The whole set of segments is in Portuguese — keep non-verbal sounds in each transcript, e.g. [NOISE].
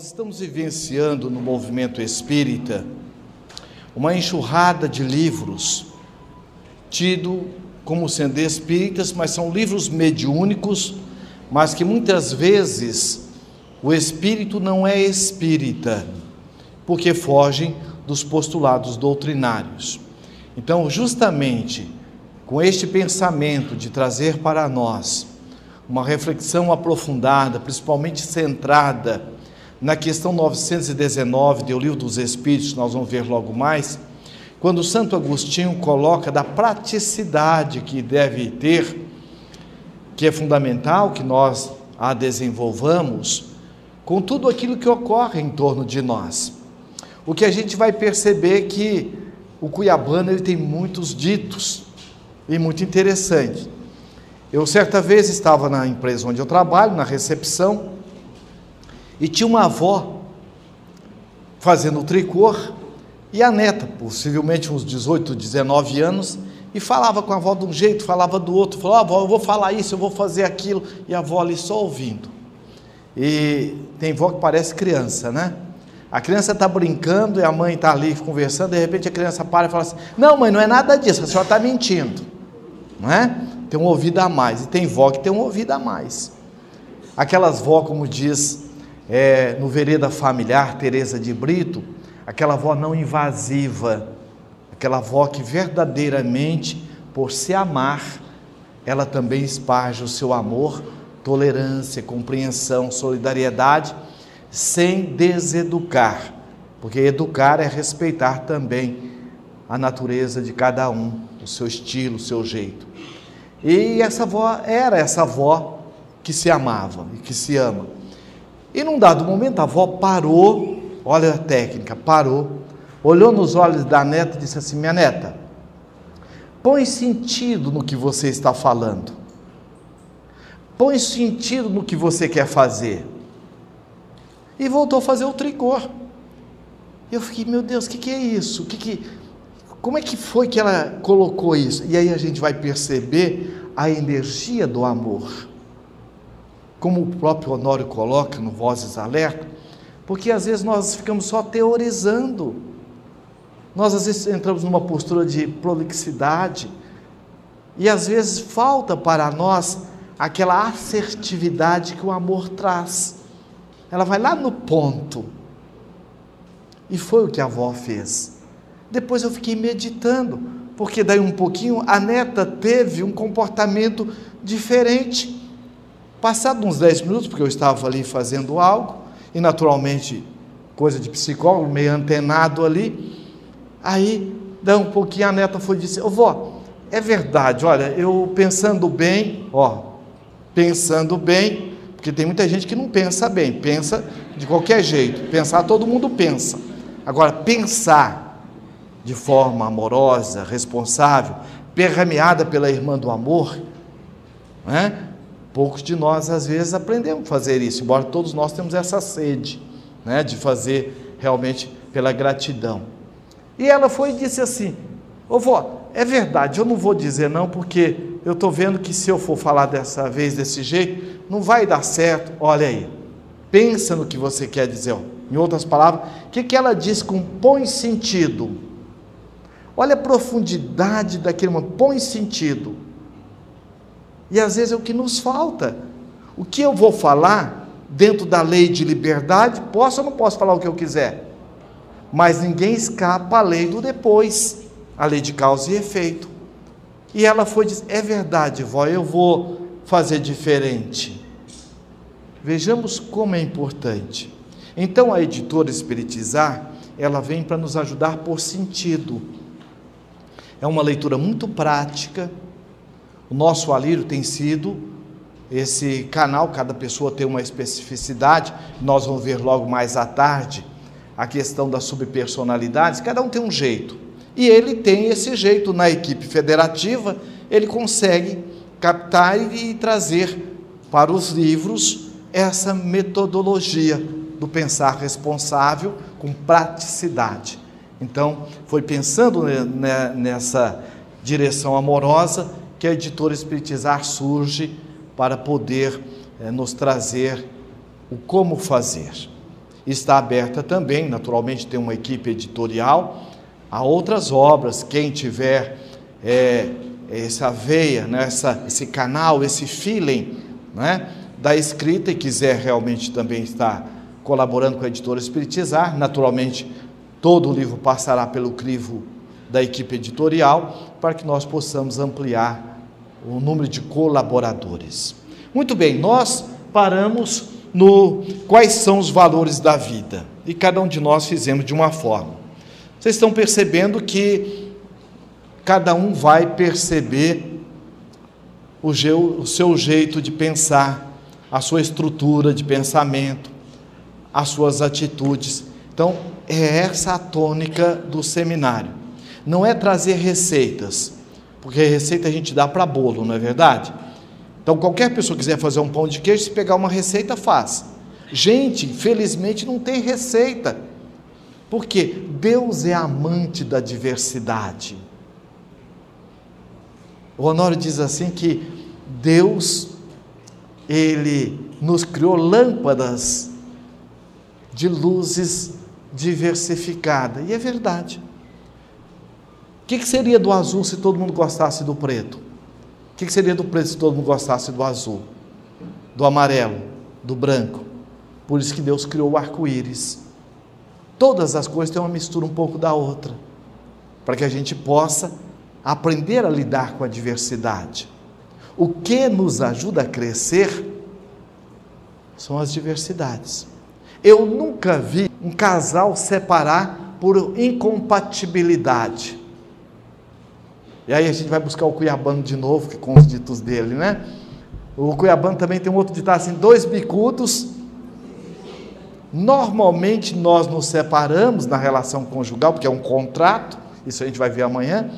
Nós estamos vivenciando no movimento espírita uma enxurrada de livros, tido como sendo espíritas, mas são livros mediúnicos, mas que muitas vezes o espírito não é espírita, porque fogem dos postulados doutrinários. Então, justamente com este pensamento de trazer para nós uma reflexão aprofundada, principalmente centrada na questão 919 do Livro dos Espíritos, nós vamos ver logo mais, quando Santo Agostinho coloca da praticidade que deve ter, que é fundamental que nós a desenvolvamos, com tudo aquilo que ocorre em torno de nós. O que a gente vai perceber é que o cuiabano ele tem muitos ditos e muito interessante. Eu certa vez estava na empresa onde eu trabalho, na recepção, e tinha uma avó fazendo tricô e a neta, possivelmente uns 18, 19 anos, e falava com a avó de um jeito, falava do outro, falou, avó, eu vou falar isso, eu vou fazer aquilo, e a avó ali só ouvindo. E tem avó que parece criança, né? A criança está brincando e a mãe está ali conversando, de repente a criança para e fala assim: Não, mãe, não é nada disso, a senhora está mentindo. Não é? Tem um ouvido a mais. E tem vó que tem um ouvido a mais. Aquelas vó, como diz é, no Vereda Familiar, Teresa de Brito, aquela avó não invasiva, aquela avó que verdadeiramente, por se amar, ela também esparge o seu amor, tolerância, compreensão, solidariedade, sem deseducar, porque educar é respeitar também a natureza de cada um, o seu estilo, o seu jeito. E essa avó era essa avó que se amava e que se ama. E num dado momento a avó parou, olha a técnica, parou, olhou nos olhos da neta e disse assim: Minha neta, põe sentido no que você está falando, põe sentido no que você quer fazer. E voltou a fazer o tricô. Eu fiquei, meu Deus, o que, que é isso? Que que, como é que foi que ela colocou isso? E aí a gente vai perceber a energia do amor como o próprio Honório coloca no Vozes Alerta, porque às vezes nós ficamos só teorizando. Nós às vezes entramos numa postura de prolixidade e às vezes falta para nós aquela assertividade que o amor traz. Ela vai lá no ponto. E foi o que a avó fez. Depois eu fiquei meditando, porque daí um pouquinho a neta teve um comportamento diferente. Passado uns 10 minutos, porque eu estava ali fazendo algo, e naturalmente, coisa de psicólogo, meio antenado ali, aí, dá um pouquinho, a neta foi dizer, ô vó, é verdade, olha, eu pensando bem, ó, pensando bem, porque tem muita gente que não pensa bem, pensa de qualquer jeito, pensar todo mundo pensa. Agora, pensar de forma amorosa, responsável, permeada pela irmã do amor, né? Poucos de nós, às vezes, aprendemos a fazer isso, embora todos nós temos essa sede né, de fazer realmente pela gratidão. E ela foi e disse assim: Ô vó, é verdade, eu não vou dizer não, porque eu estou vendo que se eu for falar dessa vez desse jeito, não vai dar certo. Olha aí, pensa no que você quer dizer. Ó. Em outras palavras, o que, que ela diz com põe sentido? Olha a profundidade daquele, põe sentido. E às vezes é o que nos falta. O que eu vou falar dentro da lei de liberdade, posso ou não posso falar o que eu quiser? Mas ninguém escapa à lei do depois, a lei de causa e efeito. E ela foi dizer: é verdade, vó, eu vou fazer diferente. Vejamos como é importante. Então a editora Espiritizar, ela vem para nos ajudar por sentido. É uma leitura muito prática, o nosso alírio tem sido esse canal, cada pessoa tem uma especificidade, nós vamos ver logo mais à tarde a questão das subpersonalidades, cada um tem um jeito. E ele tem esse jeito na equipe federativa, ele consegue captar e trazer para os livros essa metodologia do pensar responsável com praticidade. Então, foi pensando nessa direção amorosa que a editora Espiritizar surge para poder é, nos trazer o como fazer. está aberta também, naturalmente tem uma equipe editorial, a outras obras, quem tiver é, essa veia, né, essa, esse canal, esse feeling né, da escrita e quiser realmente também estar colaborando com a editora Espiritizar, naturalmente todo o livro passará pelo crivo da equipe editorial para que nós possamos ampliar o número de colaboradores. Muito bem, nós paramos no quais são os valores da vida e cada um de nós fizemos de uma forma. Vocês estão percebendo que cada um vai perceber o, o seu jeito de pensar, a sua estrutura de pensamento, as suas atitudes. Então, é essa a tônica do seminário. Não é trazer receitas, porque receita a gente dá para bolo, não é verdade? Então, qualquer pessoa quiser fazer um pão de queijo, se pegar uma receita, faz. Gente, felizmente não tem receita. Porque Deus é amante da diversidade. O Honório diz assim que Deus, Ele nos criou lâmpadas de luzes diversificadas. E é verdade. O que, seria do azul se todo mundo gostasse do preto? O que seria do preto se todo mundo gostasse do azul? Do amarelo? Do branco? Por isso que Deus criou o arco-íris. Todas as coisas têm uma mistura um pouco da outra, para que a gente possa aprender a lidar com a diversidade. O que nos ajuda a crescer são as diversidades. Eu nunca vi um casal separar por incompatibilidade. E aí a gente vai buscar o Cuiabano de novo, que com os ditos dele, né? O Cuiabano também tem um outro ditado assim: dois bicudos. Normalmente nós nos separamos na relação conjugal, porque é um contrato, isso a gente vai ver amanhã,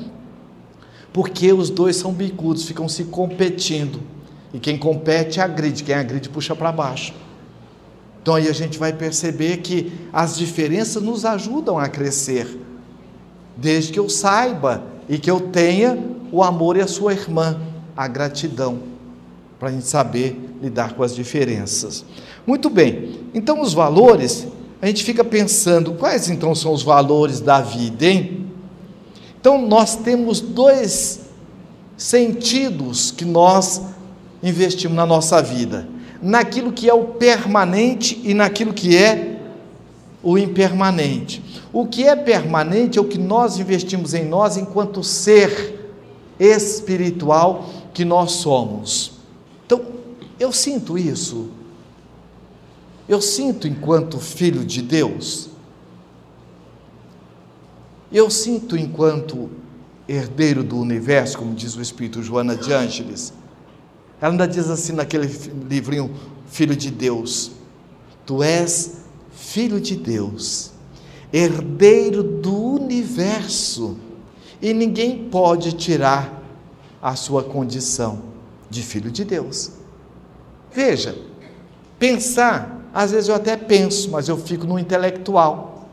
porque os dois são bicudos, ficam se competindo. E quem compete agride, quem agride puxa para baixo. Então aí a gente vai perceber que as diferenças nos ajudam a crescer, desde que eu saiba e que eu tenha o amor e a sua irmã, a gratidão, para a gente saber lidar com as diferenças. Muito bem, então os valores, a gente fica pensando, quais então são os valores da vida, hein? Então nós temos dois sentidos que nós investimos na nossa vida naquilo que é o permanente e naquilo que é o impermanente. O que é permanente é o que nós investimos em nós enquanto ser espiritual que nós somos. Então, eu sinto isso. Eu sinto enquanto filho de Deus. Eu sinto enquanto herdeiro do universo, como diz o Espírito Joana de Ângeles ela ainda diz assim naquele livrinho, Filho de Deus: Tu és filho de Deus, herdeiro do universo, e ninguém pode tirar a sua condição de filho de Deus. Veja, pensar, às vezes eu até penso, mas eu fico no intelectual.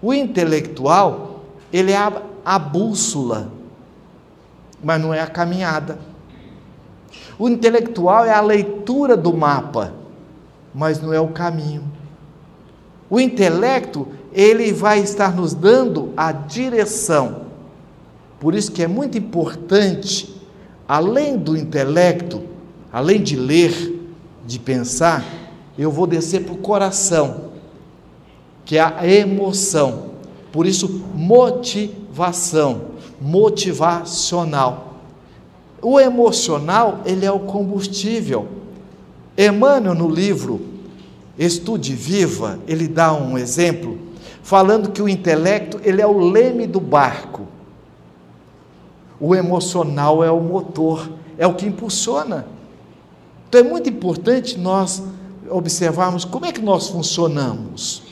O intelectual, ele é a, a bússola, mas não é a caminhada. O intelectual é a leitura do mapa, mas não é o caminho. O intelecto, ele vai estar nos dando a direção. Por isso que é muito importante, além do intelecto, além de ler, de pensar, eu vou descer para o coração, que é a emoção. Por isso, motivação, motivacional. O emocional, ele é o combustível. Emmanuel, no livro Estude Viva, ele dá um exemplo, falando que o intelecto, ele é o leme do barco. O emocional é o motor, é o que impulsiona. Então é muito importante nós observarmos como é que nós funcionamos.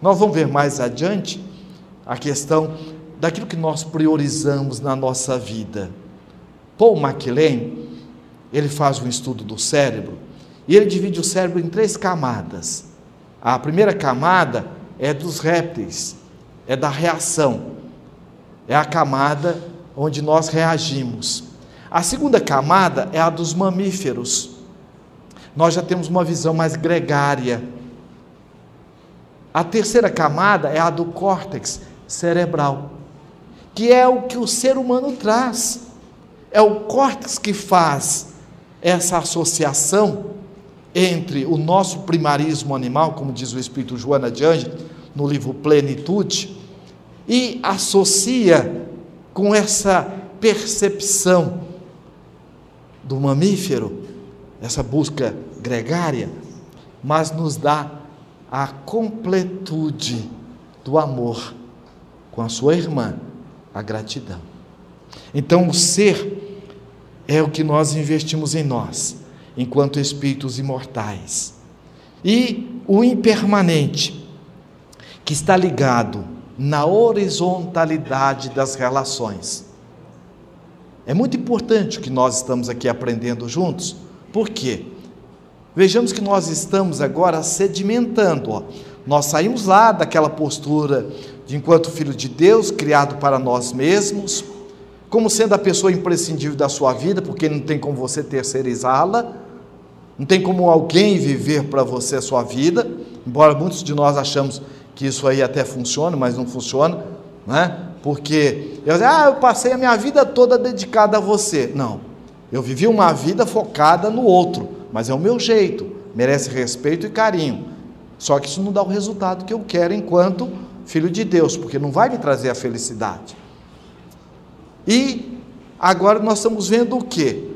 Nós vamos ver mais adiante a questão daquilo que nós priorizamos na nossa vida. Paul MacLean, ele faz um estudo do cérebro e ele divide o cérebro em três camadas. A primeira camada é dos répteis, é da reação, é a camada onde nós reagimos. A segunda camada é a dos mamíferos. Nós já temos uma visão mais gregária. A terceira camada é a do córtex cerebral, que é o que o ser humano traz. É o córtex que faz essa associação entre o nosso primarismo animal, como diz o Espírito Joana de Ângelo, no livro Plenitude, e associa com essa percepção do mamífero, essa busca gregária, mas nos dá a completude do amor com a sua irmã, a gratidão. Então, o ser é o que nós investimos em nós, enquanto espíritos imortais. E o impermanente, que está ligado na horizontalidade das relações. É muito importante o que nós estamos aqui aprendendo juntos, por quê? Vejamos que nós estamos agora sedimentando. Ó. Nós saímos lá daquela postura de enquanto filho de Deus, criado para nós mesmos, como sendo a pessoa imprescindível da sua vida, porque não tem como você terceirizá-la, não tem como alguém viver para você a sua vida, embora muitos de nós achamos que isso aí até funciona, mas não funciona, né? Porque eu ah, eu passei a minha vida toda dedicada a você. Não. Eu vivi uma vida focada no outro mas é o meu jeito, merece respeito e carinho. Só que isso não dá o resultado que eu quero enquanto filho de Deus, porque não vai me trazer a felicidade. E agora nós estamos vendo o que?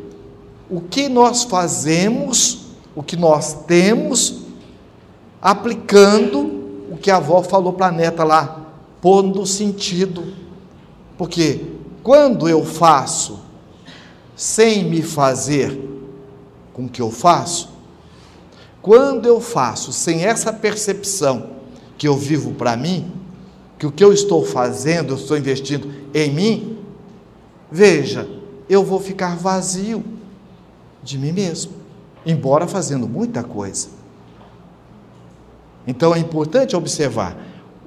O que nós fazemos, o que nós temos, aplicando o que a avó falou para a neta lá, pondo sentido. Porque quando eu faço sem me fazer com o que eu faço, quando eu faço sem essa percepção que eu vivo para mim, que o que eu estou fazendo, eu estou investindo em mim, veja, eu vou ficar vazio de mim mesmo, embora fazendo muita coisa. Então é importante observar: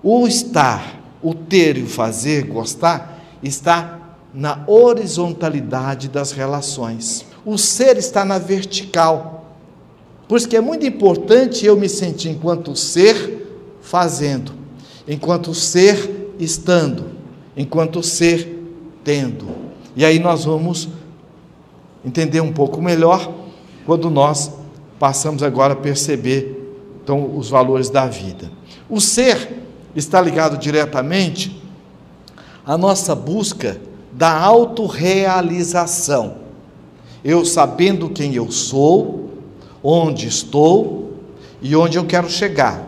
o estar, o ter e o fazer, gostar, está na horizontalidade das relações. O ser está na vertical. Por isso que é muito importante eu me sentir enquanto ser fazendo, enquanto ser estando, enquanto ser tendo. E aí nós vamos entender um pouco melhor quando nós passamos agora a perceber então os valores da vida. O ser está ligado diretamente à nossa busca da autorrealização. Eu sabendo quem eu sou, onde estou e onde eu quero chegar.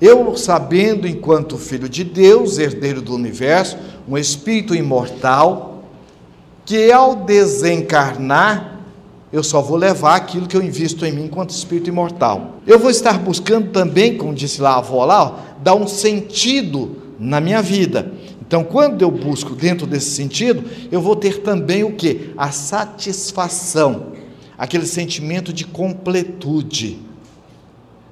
Eu sabendo, enquanto filho de Deus, herdeiro do universo, um espírito imortal, que ao desencarnar, eu só vou levar aquilo que eu invisto em mim enquanto espírito imortal. Eu vou estar buscando também, como disse lá a avó lá, ó, dar um sentido na minha vida. Então, quando eu busco dentro desse sentido, eu vou ter também o que? A satisfação, aquele sentimento de completude.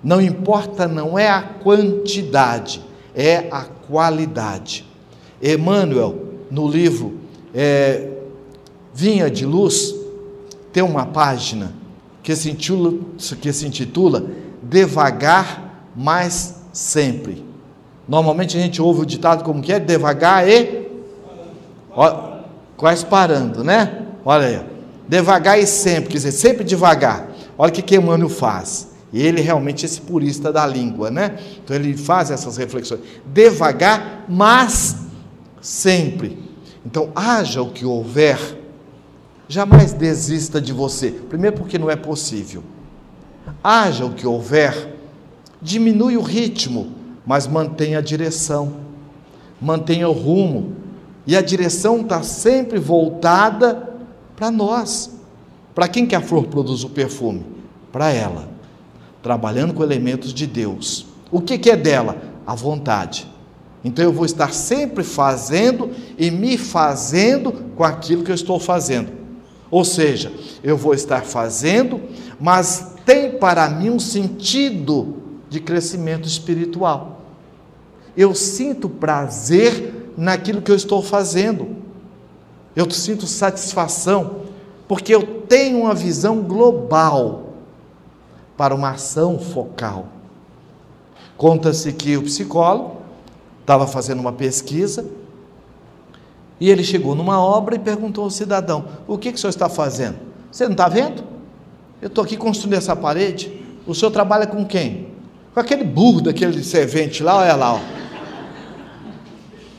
Não importa, não é a quantidade, é a qualidade. Emmanuel, no livro é, Vinha de Luz, tem uma página que se intitula, que se intitula Devagar, mas sempre. Normalmente a gente ouve o ditado como que é? Devagar e. Ó, quase parando, né? Olha aí. Devagar e sempre, quer dizer, sempre devagar. Olha o que, que Emmanuel faz. E ele realmente é esse purista da língua, né? Então ele faz essas reflexões. Devagar, mas sempre. Então, haja o que houver, jamais desista de você. Primeiro, porque não é possível. Haja o que houver, diminui o ritmo mas mantenha a direção, mantenha o rumo. E a direção está sempre voltada para nós. Para quem que a flor produz o perfume? Para ela, trabalhando com elementos de Deus. O que, que é dela? A vontade. Então eu vou estar sempre fazendo e me fazendo com aquilo que eu estou fazendo. Ou seja, eu vou estar fazendo, mas tem para mim um sentido de crescimento espiritual eu sinto prazer naquilo que eu estou fazendo. Eu sinto satisfação, porque eu tenho uma visão global para uma ação focal. Conta-se que o psicólogo estava fazendo uma pesquisa e ele chegou numa obra e perguntou ao cidadão: O que, que o senhor está fazendo? Você não está vendo? Eu estou aqui construindo essa parede. O senhor trabalha com quem? Com aquele burro daquele servente lá, olha lá. Ó.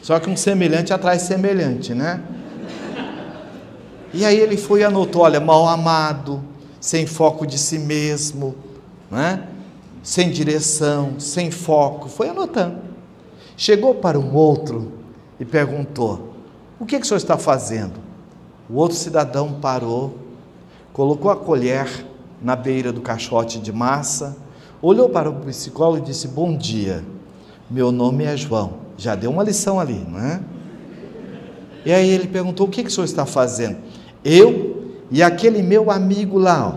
Só que um semelhante atrás semelhante, né? E aí ele foi e anotou: olha, mal amado, sem foco de si mesmo, né? sem direção, sem foco. Foi anotando. Chegou para um outro e perguntou: O que, que o senhor está fazendo? O outro cidadão parou, colocou a colher na beira do caixote de massa, olhou para o psicólogo e disse: Bom dia, meu nome é João. Já deu uma lição ali, não é? E aí ele perguntou: O que, que o senhor está fazendo? Eu e aquele meu amigo lá,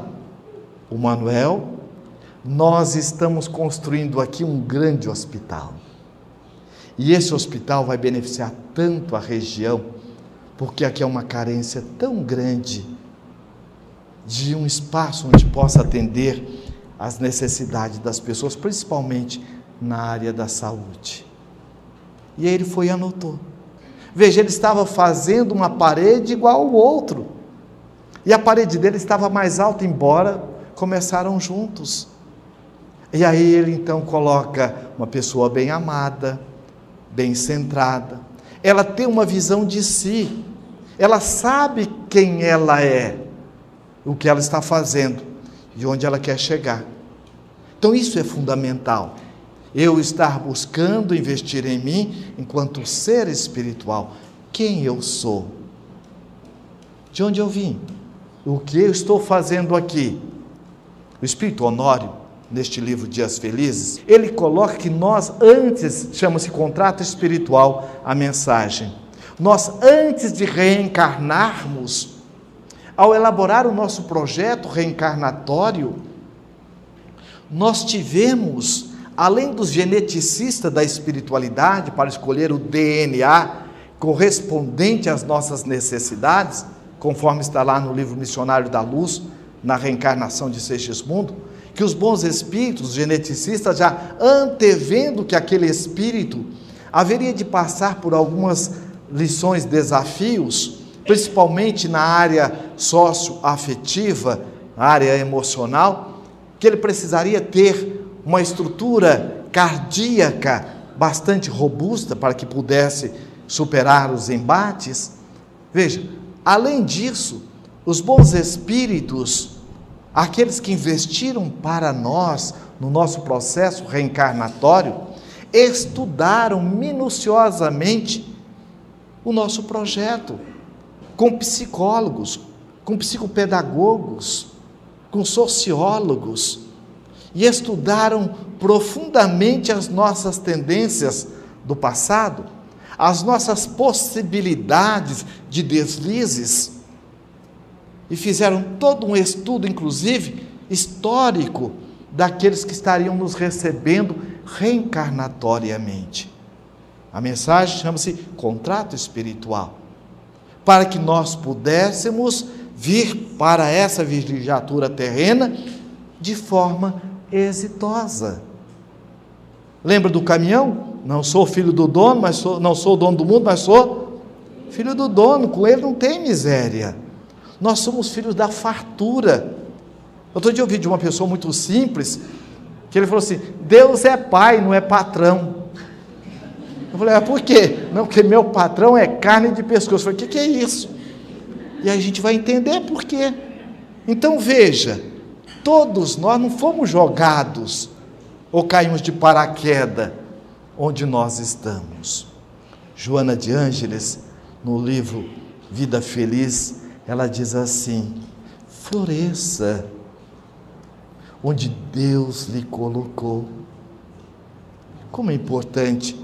ó, o Manuel, nós estamos construindo aqui um grande hospital. E esse hospital vai beneficiar tanto a região, porque aqui é uma carência tão grande de um espaço onde possa atender as necessidades das pessoas, principalmente na área da saúde. E aí ele foi e anotou. Veja, ele estava fazendo uma parede igual ao outro. E a parede dele estava mais alta, embora começaram juntos. E aí ele então coloca uma pessoa bem amada, bem centrada. Ela tem uma visão de si. Ela sabe quem ela é, o que ela está fazendo e onde ela quer chegar. Então isso é fundamental. Eu estar buscando investir em mim enquanto ser espiritual. Quem eu sou? De onde eu vim? O que eu estou fazendo aqui? O Espírito Honório, neste livro Dias Felizes, ele coloca que nós antes, chama-se contrato espiritual, a mensagem. Nós antes de reencarnarmos, ao elaborar o nosso projeto reencarnatório, nós tivemos, além dos geneticistas da espiritualidade para escolher o DNA correspondente às nossas necessidades, conforme está lá no livro Missionário da Luz, na reencarnação de Segismundo, que os bons espíritos, os geneticistas, já antevendo que aquele espírito haveria de passar por algumas lições, desafios, principalmente na área socioafetiva, na área emocional, que ele precisaria ter uma estrutura cardíaca bastante robusta para que pudesse superar os embates. Veja, além disso, os bons espíritos, aqueles que investiram para nós no nosso processo reencarnatório, estudaram minuciosamente o nosso projeto com psicólogos, com psicopedagogos, com sociólogos e estudaram profundamente as nossas tendências do passado, as nossas possibilidades de deslizes e fizeram todo um estudo, inclusive histórico, daqueles que estariam nos recebendo reencarnatoriamente. A mensagem chama-se contrato espiritual, para que nós pudéssemos vir para essa vigiatura terrena de forma exitosa. Lembra do caminhão? Não sou filho do dono, mas sou, não sou o dono do mundo, mas sou filho do dono. Com ele não tem miséria. Nós somos filhos da fartura. Outro dia eu ouvi de uma pessoa muito simples, que ele falou assim: Deus é pai, não é patrão. Eu falei, ah, por quê? Não, porque meu patrão é carne de pescoço. Eu falei, o que, que é isso? E a gente vai entender por quê. Então veja, todos nós não fomos jogados ou caímos de paraquedas onde nós estamos. Joana de Ângeles, no livro Vida Feliz, ela diz assim: floresça onde Deus lhe colocou. Como é importante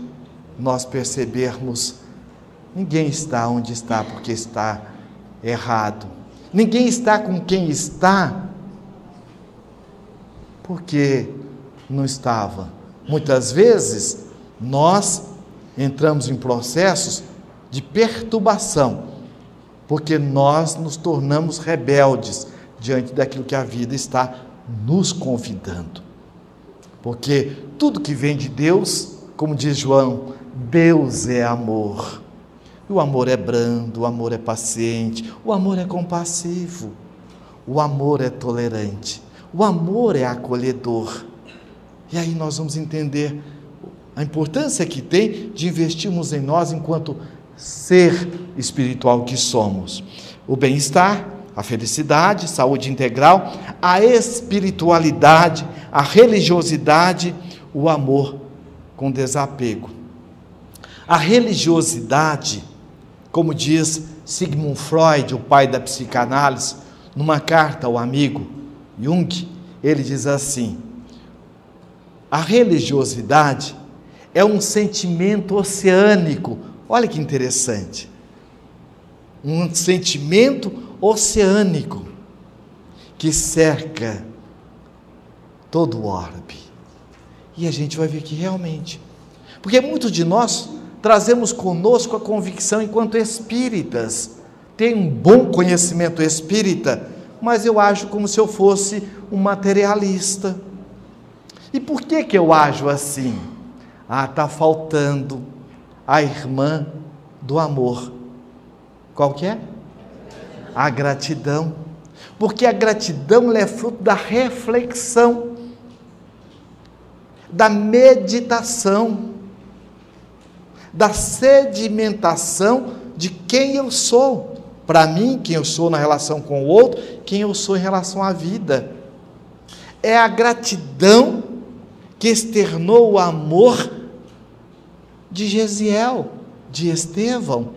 nós percebermos: ninguém está onde está porque está errado, ninguém está com quem está porque não estava. Muitas vezes nós entramos em processos de perturbação porque nós nos tornamos rebeldes diante daquilo que a vida está nos convidando. Porque tudo que vem de Deus, como diz João, Deus é amor. O amor é brando, o amor é paciente, o amor é compassivo, o amor é tolerante, o amor é acolhedor. E aí nós vamos entender a importância que tem de investirmos em nós enquanto ser espiritual que somos. O bem-estar, a felicidade, saúde integral, a espiritualidade, a religiosidade, o amor com desapego. A religiosidade como diz Sigmund Freud, o pai da psicanálise, numa carta ao amigo Jung, ele diz assim: a religiosidade é um sentimento oceânico. Olha que interessante. Um sentimento oceânico que cerca todo o orbe. E a gente vai ver que realmente. Porque muitos de nós trazemos conosco a convicção enquanto espíritas. Tenho um bom conhecimento espírita, mas eu ajo como se eu fosse um materialista. E por que que eu ajo assim? Ah, está faltando a irmã do amor. Qual que é? A gratidão. Porque a gratidão é fruto da reflexão, da meditação da sedimentação de quem eu sou. Para mim, quem eu sou na relação com o outro, quem eu sou em relação à vida. É a gratidão que externou o amor de Gesiel, de Estevão,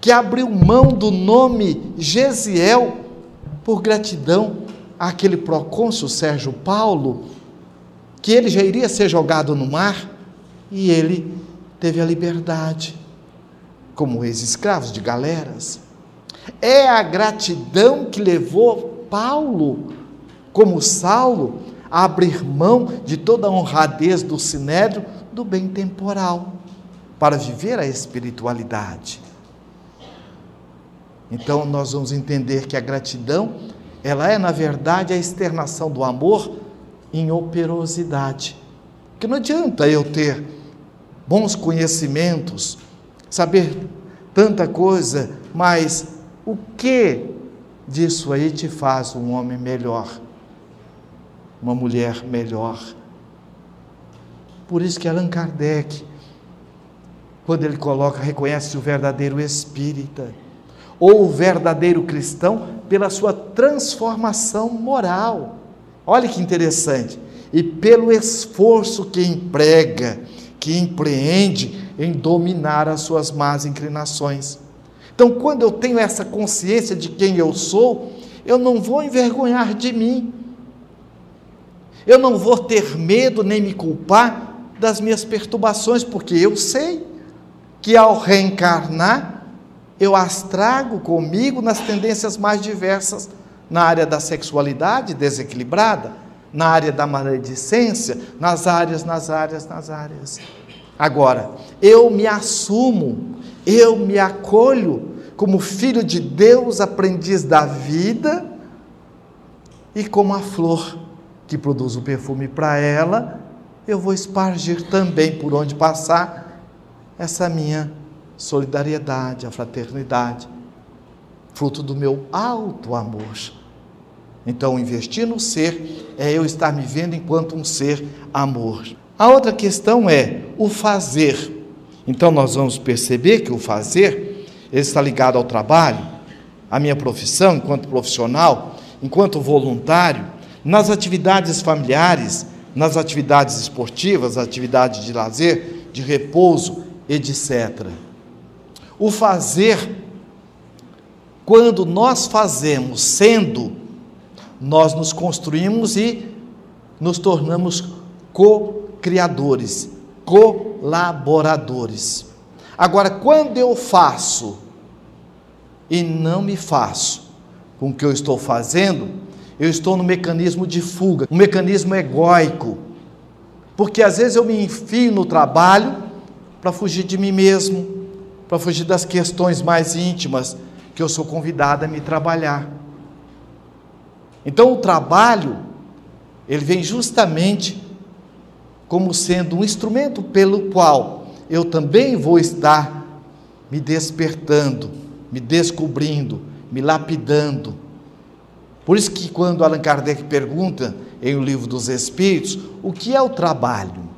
que abriu mão do nome Gesiel por gratidão àquele procônsul Sérgio Paulo, que ele já iria ser jogado no mar e ele teve a liberdade, como ex-escravos de galeras. É a gratidão que levou Paulo, como Saulo, a abrir mão de toda a honradez do sinédrio do bem temporal, para viver a espiritualidade. Então nós vamos entender que a gratidão, ela é na verdade a externação do amor em operosidade. Que não adianta eu ter bons conhecimentos, saber tanta coisa, mas o que disso aí te faz um homem melhor, uma mulher melhor? Por isso que Allan Kardec, quando ele coloca, reconhece o verdadeiro espírita, ou o verdadeiro cristão, pela sua transformação moral. Olha que interessante. E pelo esforço que emprega que empreende em dominar as suas más inclinações. Então, quando eu tenho essa consciência de quem eu sou, eu não vou envergonhar de mim. Eu não vou ter medo nem me culpar das minhas perturbações, porque eu sei que ao reencarnar, eu as trago comigo nas tendências mais diversas, na área da sexualidade desequilibrada, na área da maledicência, nas áreas, nas áreas, nas áreas. Agora, eu me assumo, eu me acolho como filho de Deus, aprendiz da vida, e como a flor que produz o perfume para ela, eu vou espargir também por onde passar essa minha solidariedade, a fraternidade, fruto do meu alto amor. Então, investir no ser é eu estar me vendo enquanto um ser amor. A outra questão é o fazer. Então, nós vamos perceber que o fazer ele está ligado ao trabalho, à minha profissão enquanto profissional, enquanto voluntário, nas atividades familiares, nas atividades esportivas, atividades de lazer, de repouso, etc. O fazer, quando nós fazemos sendo nós nos construímos e nos tornamos co-criadores, colaboradores. Agora, quando eu faço e não me faço com o que eu estou fazendo, eu estou no mecanismo de fuga, um mecanismo egóico. Porque às vezes eu me enfio no trabalho para fugir de mim mesmo, para fugir das questões mais íntimas que eu sou convidado a me trabalhar. Então o trabalho, ele vem justamente como sendo um instrumento pelo qual eu também vou estar me despertando, me descobrindo, me lapidando. Por isso que quando Allan Kardec pergunta em O Livro dos Espíritos, o que é o trabalho?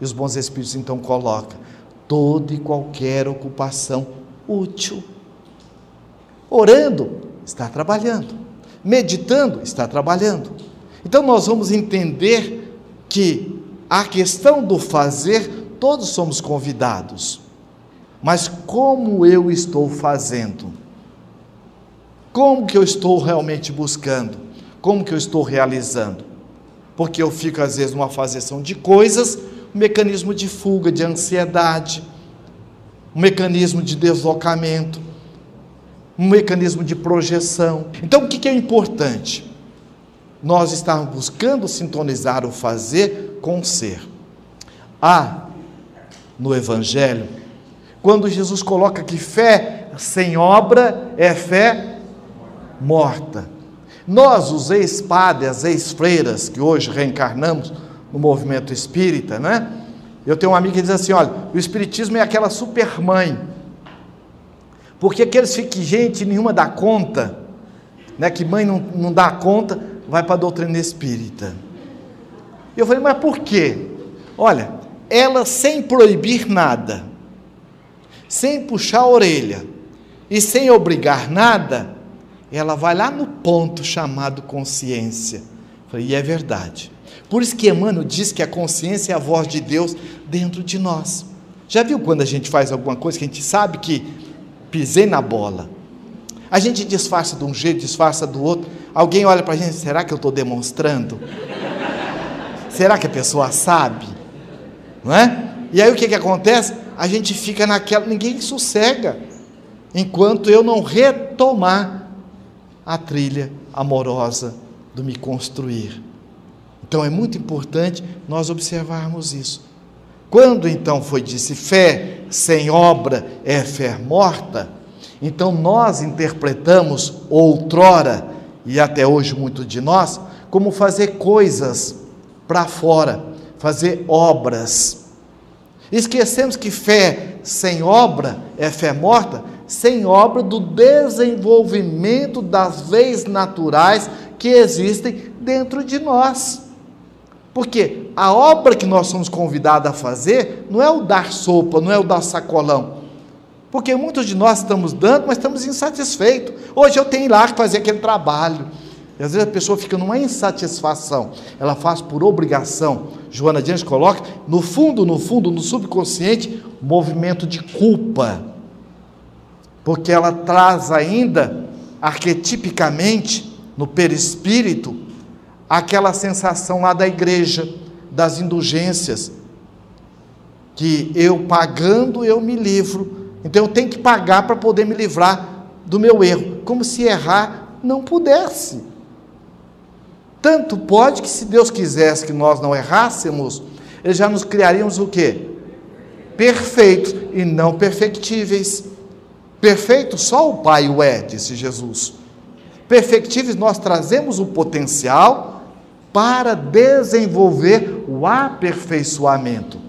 E os bons espíritos então colocam toda e qualquer ocupação útil. Orando, está trabalhando. Meditando, está trabalhando. Então nós vamos entender que a questão do fazer, todos somos convidados. Mas como eu estou fazendo? Como que eu estou realmente buscando? Como que eu estou realizando? Porque eu fico às vezes numa fazeção de coisas, um mecanismo de fuga, de ansiedade, um mecanismo de deslocamento, um mecanismo de projeção. Então o que, é importante? Nós estamos buscando sintonizar o fazer com o ser. Há no Evangelho, quando Jesus coloca que fé sem obra é fé morta. Nós, os ex-padres, ex-freiras, que hoje reencarnamos no movimento espírita, né? Eu tenho um amigo que diz assim: olha, o Espiritismo é aquela supermãe. Porque aqueles que gente nenhuma dá conta, né, que mãe não, não dá conta, vai para a doutrina espírita. E eu falei, mas por quê? Olha, ela sem proibir nada, sem puxar a orelha e sem obrigar nada, ela vai lá no ponto chamado consciência. Eu falei, e é verdade. Por isso que Emmanuel diz que a consciência é a voz de Deus dentro de nós. Já viu quando a gente faz alguma coisa que a gente sabe que pisei na bola? A gente disfarça de um jeito, disfarça do outro. Alguém olha para a gente, será que eu estou demonstrando? será que a pessoa sabe? Não é? E aí o que, que acontece? A gente fica naquela, ninguém sossega, enquanto eu não retomar a trilha amorosa do me construir. Então é muito importante nós observarmos isso. Quando então foi disse fé sem obra é fé morta, então nós interpretamos outrora e até hoje muito de nós como fazer coisas para fora, fazer obras. Esquecemos que fé sem obra é fé morta, sem obra do desenvolvimento das leis naturais que existem dentro de nós. Porque a obra que nós somos convidados a fazer não é o dar sopa, não é o dar sacolão. Porque muitos de nós estamos dando, mas estamos insatisfeitos. Hoje eu tenho lá fazer aquele trabalho. E às vezes a pessoa fica numa insatisfação, ela faz por obrigação. Joana Dias coloca, no fundo, no fundo, no subconsciente, movimento de culpa. Porque ela traz ainda, arquetipicamente, no perispírito, aquela sensação lá da igreja, das indulgências, que eu pagando eu me livro, então eu tenho que pagar para poder me livrar do meu erro, como se errar não pudesse. Tanto pode que se Deus quisesse que nós não errássemos, ele já nos criaríamos o quê? Perfeitos e não perfectíveis. Perfeito só o Pai o é, disse Jesus. Perfectíveis nós trazemos o potencial para desenvolver o aperfeiçoamento.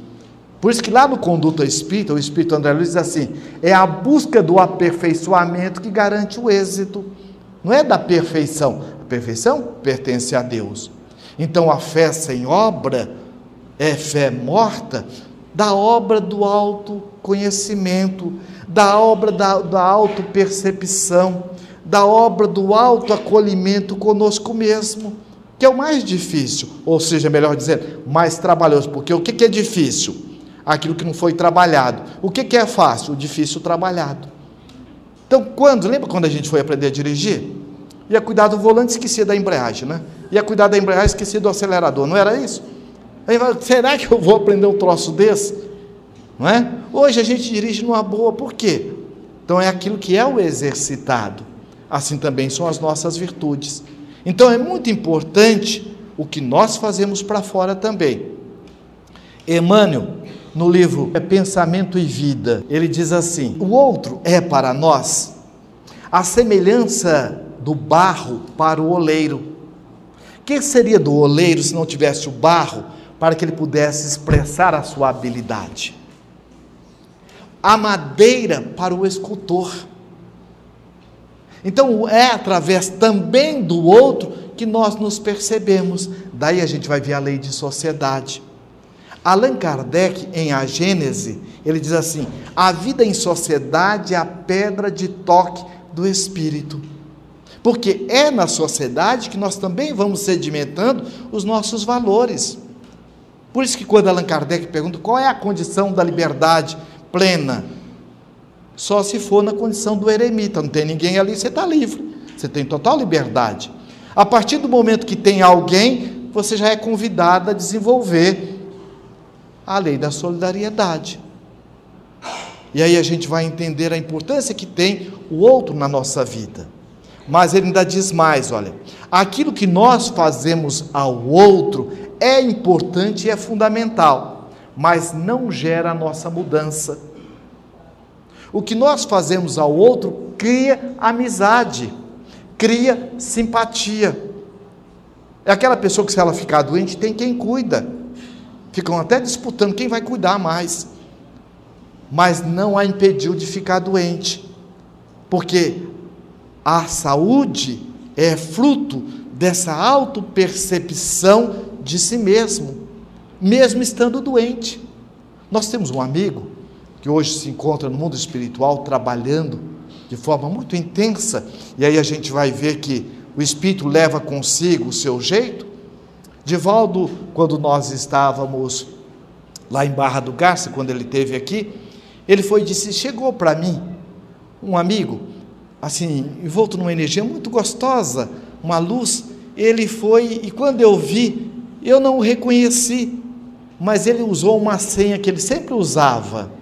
Por isso que lá no Conduta Espírita, o Espírito André Luiz diz assim: é a busca do aperfeiçoamento que garante o êxito. Não é da perfeição. A perfeição pertence a Deus. Então a fé sem obra é fé morta da obra do autoconhecimento, da obra da, da autopercepção, da obra do autoacolhimento conosco mesmo que é o mais difícil, ou seja, melhor dizer, mais trabalhoso, porque o que é difícil? Aquilo que não foi trabalhado. O que é fácil? O difícil trabalhado. Então, quando, lembra quando a gente foi aprender a dirigir? Ia cuidar do volante, esquecia da embreagem, né? Ia cuidar da embreagem, esquecia do acelerador, não era isso? Aí, será que eu vou aprender um troço desse? Não é? Hoje a gente dirige numa boa, por quê? Então é aquilo que é o exercitado. Assim também são as nossas virtudes. Então é muito importante o que nós fazemos para fora também. Emmanuel, no livro é Pensamento e Vida, ele diz assim: o outro é para nós a semelhança do barro para o oleiro. O que seria do oleiro se não tivesse o barro para que ele pudesse expressar a sua habilidade. A madeira para o escultor. Então é através também do outro que nós nos percebemos. Daí a gente vai ver a lei de sociedade. Allan Kardec, em A Gênese, ele diz assim: a vida em sociedade é a pedra de toque do espírito. Porque é na sociedade que nós também vamos sedimentando os nossos valores. Por isso que quando Allan Kardec pergunta qual é a condição da liberdade plena, só se for na condição do eremita, não tem ninguém ali, você está livre, você tem total liberdade. A partir do momento que tem alguém, você já é convidado a desenvolver a lei da solidariedade. E aí a gente vai entender a importância que tem o outro na nossa vida. Mas ele ainda diz mais: olha, aquilo que nós fazemos ao outro é importante e é fundamental, mas não gera a nossa mudança. O que nós fazemos ao outro cria amizade, cria simpatia. É aquela pessoa que, se ela ficar doente, tem quem cuida. Ficam até disputando quem vai cuidar mais. Mas não a impediu de ficar doente. Porque a saúde é fruto dessa autopercepção de si mesmo, mesmo estando doente. Nós temos um amigo que hoje se encontra no mundo espiritual trabalhando de forma muito intensa, e aí a gente vai ver que o espírito leva consigo o seu jeito. Divaldo, quando nós estávamos lá em Barra do Garça, quando ele esteve aqui, ele foi e disse: Chegou para mim um amigo assim, envolto numa energia muito gostosa, uma luz. Ele foi, e quando eu vi, eu não o reconheci, mas ele usou uma senha que ele sempre usava.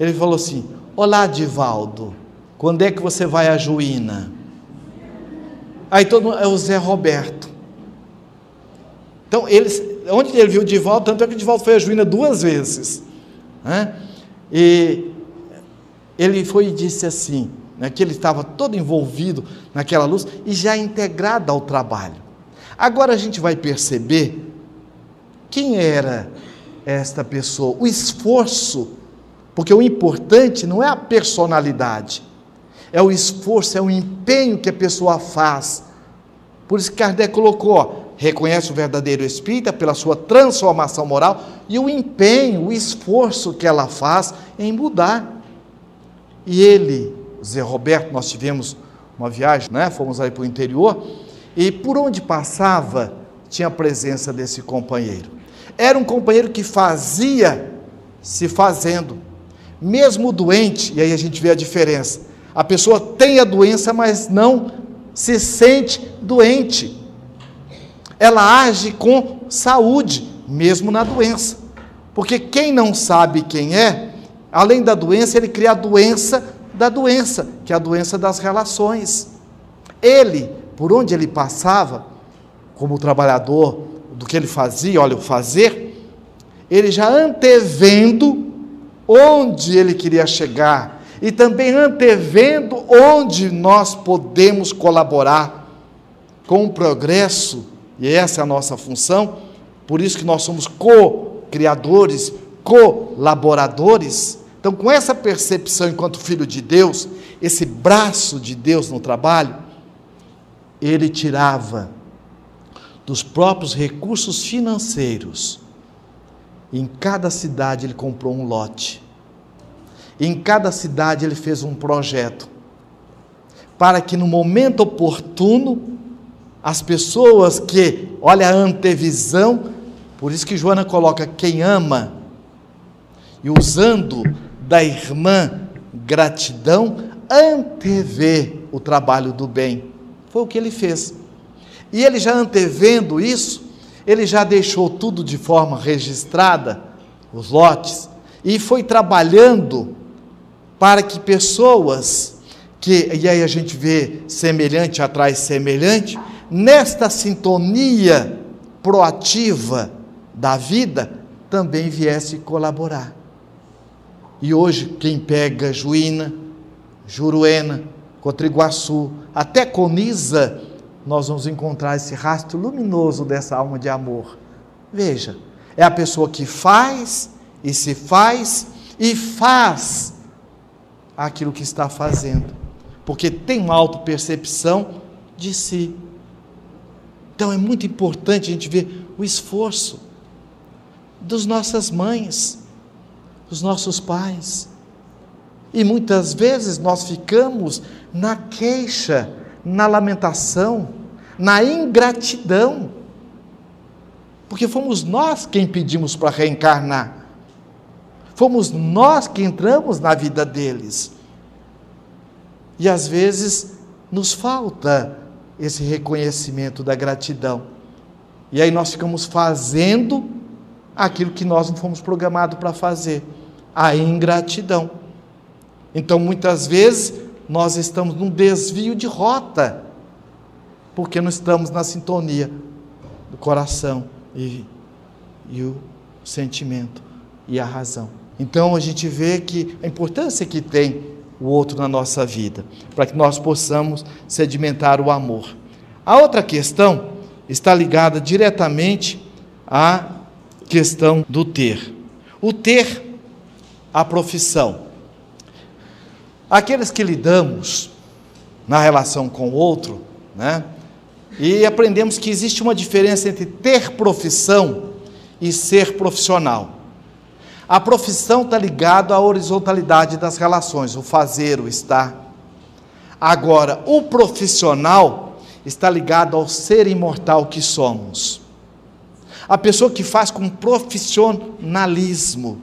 Ele falou assim: Olá, Divaldo, quando é que você vai a Juína? Aí todo mundo, é o Zé Roberto. Então, ele, onde ele viu o Divaldo, tanto é que o Divaldo foi a Juína duas vezes. Né? E ele foi e disse assim: né, que ele estava todo envolvido naquela luz e já integrado ao trabalho. Agora a gente vai perceber quem era esta pessoa, o esforço, porque o importante não é a personalidade, é o esforço, é o empenho que a pessoa faz. Por isso que Kardec colocou, reconhece o verdadeiro espírita pela sua transformação moral e o empenho, o esforço que ela faz em mudar. E ele Zé Roberto, nós tivemos uma viagem, né? fomos aí para o interior, e por onde passava tinha a presença desse companheiro. Era um companheiro que fazia se fazendo, mesmo doente, e aí a gente vê a diferença. A pessoa tem a doença, mas não se sente doente. Ela age com saúde, mesmo na doença. Porque quem não sabe quem é, além da doença, ele cria a doença da doença, que é a doença das relações. Ele, por onde ele passava, como trabalhador do que ele fazia, olha, o fazer, ele já antevendo onde ele queria chegar e também antevendo onde nós podemos colaborar com o progresso, e essa é a nossa função, por isso que nós somos co-criadores, colaboradores então, com essa percepção enquanto filho de Deus, esse braço de Deus no trabalho, ele tirava dos próprios recursos financeiros. Em cada cidade ele comprou um lote. Em cada cidade ele fez um projeto. Para que no momento oportuno, as pessoas que, olha a antevisão, por isso que Joana coloca quem ama, e usando da irmã gratidão antevê o trabalho do bem. Foi o que ele fez. E ele já antevendo isso, ele já deixou tudo de forma registrada, os lotes, e foi trabalhando para que pessoas que, e aí a gente vê semelhante atrás semelhante, nesta sintonia proativa da vida, também viesse colaborar. E hoje, quem pega Juína, Juruena, Cotriguaçu, até Coniza, nós vamos encontrar esse rastro luminoso dessa alma de amor. Veja, É a pessoa que faz e se faz e faz aquilo que está fazendo, porque tem uma autopercepção de si. Então é muito importante a gente ver o esforço das nossas mães, dos nossos pais. E muitas vezes nós ficamos na queixa, na lamentação, na ingratidão, porque fomos nós quem pedimos para reencarnar. Fomos nós que entramos na vida deles. E às vezes nos falta esse reconhecimento da gratidão. E aí nós ficamos fazendo aquilo que nós não fomos programados para fazer a ingratidão. Então, muitas vezes, nós estamos num desvio de rota, porque não estamos na sintonia do coração e, e o sentimento e a razão. Então a gente vê que a importância que tem o outro na nossa vida, para que nós possamos sedimentar o amor. A outra questão está ligada diretamente à questão do ter. O ter, a profissão. Aqueles que lidamos na relação com o outro, né? E aprendemos que existe uma diferença entre ter profissão e ser profissional. A profissão está ligada à horizontalidade das relações, o fazer, o estar. Agora, o profissional está ligado ao ser imortal que somos. A pessoa que faz com profissionalismo,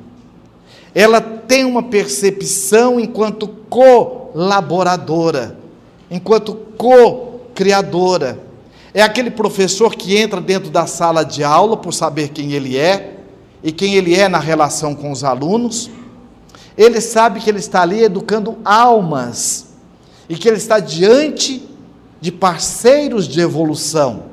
ela tem uma percepção enquanto colaboradora, enquanto co-criadora. É aquele professor que entra dentro da sala de aula por saber quem ele é, e quem ele é na relação com os alunos. Ele sabe que ele está ali educando almas e que ele está diante de parceiros de evolução.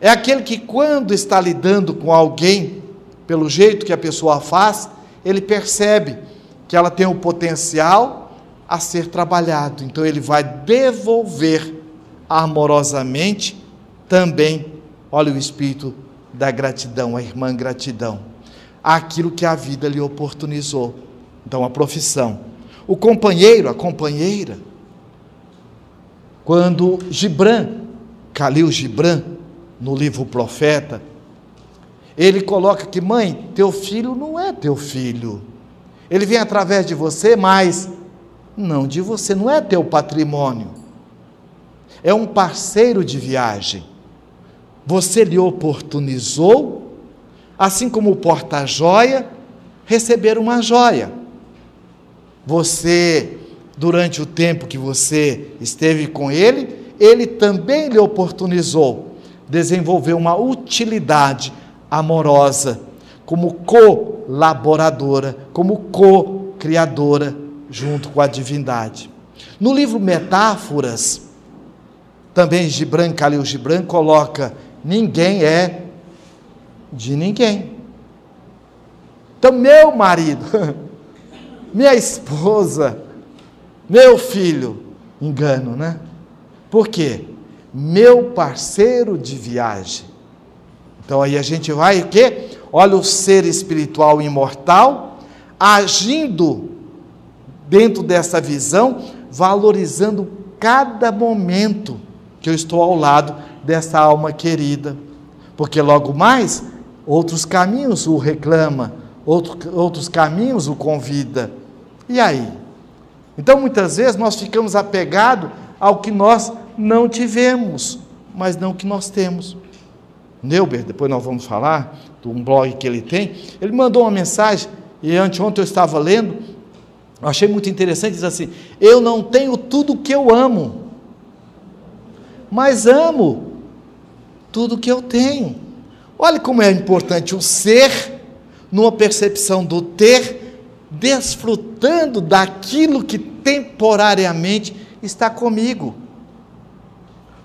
É aquele que, quando está lidando com alguém, pelo jeito que a pessoa faz, ele percebe que ela tem o potencial a ser trabalhado. Então, ele vai devolver amorosamente também, olha o espírito da gratidão, a irmã gratidão, aquilo que a vida lhe oportunizou. Então, a profissão. O companheiro, a companheira. Quando Gibran, Khalil Gibran, no livro Profeta, ele coloca que, mãe, teu filho não é teu filho. Ele vem através de você, mas não de você, não é teu patrimônio. É um parceiro de viagem. Você lhe oportunizou, assim como o porta-joia, receber uma joia. Você, durante o tempo que você esteve com ele, ele também lhe oportunizou desenvolver uma utilidade amorosa, como colaboradora, como co-criadora junto com a divindade. No livro Metáforas, também Gibran Khalil Gibran coloca ninguém é de ninguém. Então, meu marido, [LAUGHS] minha esposa, meu filho, engano, né? Por quê? Meu parceiro de viagem. Então aí a gente vai o quê? Olha o ser espiritual imortal agindo dentro dessa visão, valorizando cada momento que eu estou ao lado dessa alma querida. Porque logo mais, outros caminhos o reclama, outro, outros caminhos o convida. E aí? Então muitas vezes nós ficamos apegados ao que nós não tivemos, mas não o que nós temos. Neuber, depois nós vamos falar, de um blog que ele tem, ele mandou uma mensagem, e anteontem eu estava lendo, eu achei muito interessante, diz assim, eu não tenho tudo que eu amo, mas amo tudo que eu tenho. Olha como é importante o ser, numa percepção do ter, desfrutando daquilo que temporariamente está comigo.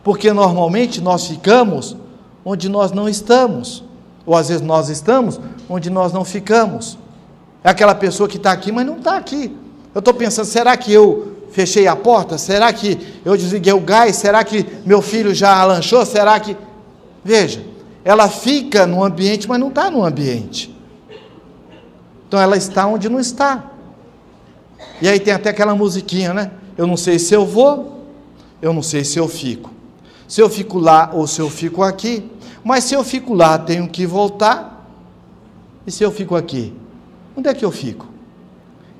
Porque normalmente nós ficamos onde nós não estamos, ou às vezes nós estamos onde nós não ficamos. É aquela pessoa que está aqui, mas não está aqui. Eu estou pensando, será que eu fechei a porta? Será que eu desliguei o gás? Será que meu filho já lanchou? Será que. Veja, ela fica no ambiente, mas não está no ambiente. Então ela está onde não está. E aí tem até aquela musiquinha, né? Eu não sei se eu vou, eu não sei se eu fico. Se eu fico lá ou se eu fico aqui. Mas se eu fico lá, tenho que voltar. E se eu fico aqui? Onde é que eu fico?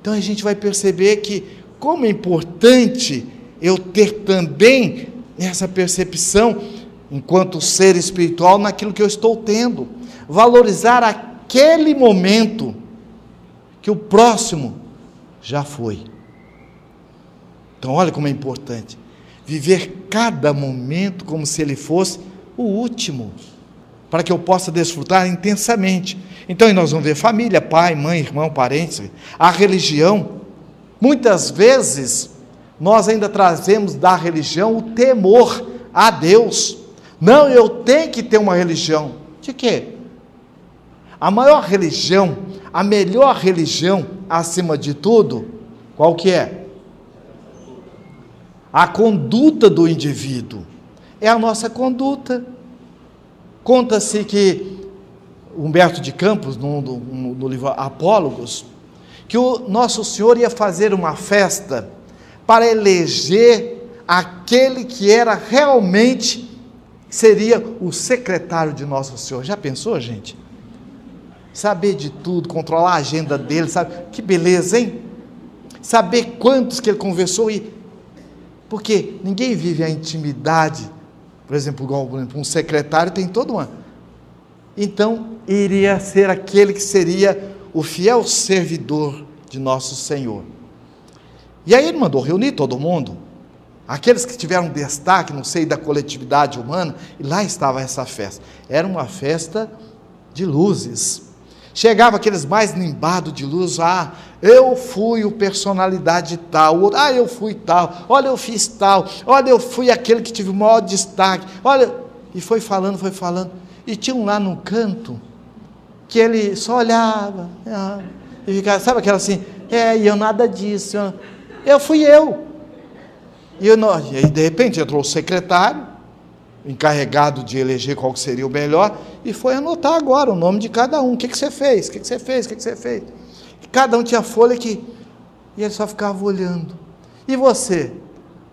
Então a gente vai perceber que como é importante eu ter também essa percepção enquanto ser espiritual naquilo que eu estou tendo, valorizar aquele momento que o próximo já foi. Então, olha como é importante viver cada momento como se ele fosse o último, para que eu possa desfrutar intensamente. Então, nós vamos ver família, pai, mãe, irmão, parentes, a religião. Muitas vezes, nós ainda trazemos da religião o temor a Deus. Não, eu tenho que ter uma religião. De quê? A maior religião, a melhor religião, acima de tudo, qual que é? A conduta do indivíduo. É a nossa conduta. Conta-se que Humberto de Campos, no, no, no livro Apólogos, que o Nosso Senhor ia fazer uma festa para eleger aquele que era realmente seria o secretário de Nosso Senhor. Já pensou, gente? Saber de tudo, controlar a agenda dele, sabe? Que beleza, hein? Saber quantos que ele conversou e porque ninguém vive a intimidade, por exemplo, um secretário tem toda uma. Então, iria ser aquele que seria o fiel servidor de nosso Senhor. E aí ele mandou reunir todo mundo, aqueles que tiveram destaque no seio da coletividade humana, e lá estava essa festa. Era uma festa de luzes. Chegava aqueles mais limbados de luz, ah, eu fui o personalidade tal, ah, eu fui tal, olha, eu fiz tal, olha, eu fui aquele que tive o maior destaque, olha, e foi falando, foi falando, e tinha um lá no canto, que ele só olhava, ah, e ficava, sabe aquela assim, é, e eu nada disso, eu, eu fui eu, e, eu não, e aí de repente entrou o secretário, encarregado de eleger qual seria o melhor, e foi anotar agora o nome de cada um. O que, que você fez? O que, que você fez? O que, que você fez? cada um tinha folha que. E ele só ficava olhando. E você?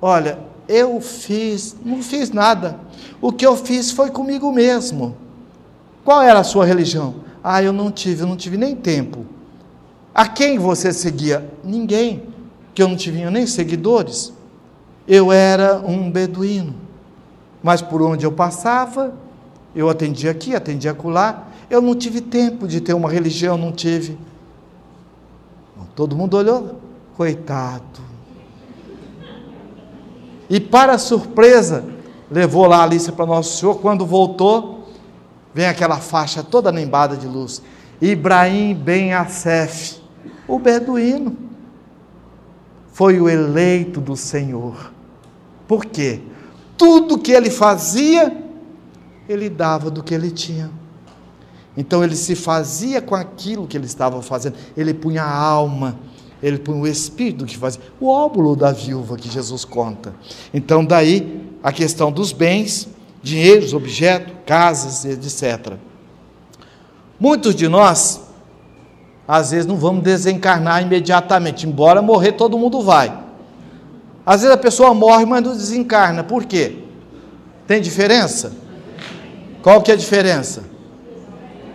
Olha, eu fiz, não fiz nada. O que eu fiz foi comigo mesmo. Qual era a sua religião? Ah, eu não tive, eu não tive nem tempo. A quem você seguia? Ninguém, que eu não tinha nem seguidores. Eu era um beduíno mas por onde eu passava, eu atendia aqui, atendia acolá, eu não tive tempo de ter uma religião, não tive. Todo mundo olhou, coitado. E para surpresa, levou lá a Alice para Nosso Senhor, quando voltou, vem aquela faixa toda nembada de luz. Ibrahim Ben Assef, o beduíno, foi o eleito do Senhor. Por quê? tudo que ele fazia, ele dava do que ele tinha. Então ele se fazia com aquilo que ele estava fazendo, ele punha a alma, ele punha o espírito que fazia, o óbulo da viúva que Jesus conta. Então, daí a questão dos bens, dinheiros, objetos, casas, etc. Muitos de nós, às vezes, não vamos desencarnar imediatamente, embora morrer todo mundo vai. Às vezes a pessoa morre, mas não desencarna. Por quê? Tem diferença? Qual que é a diferença?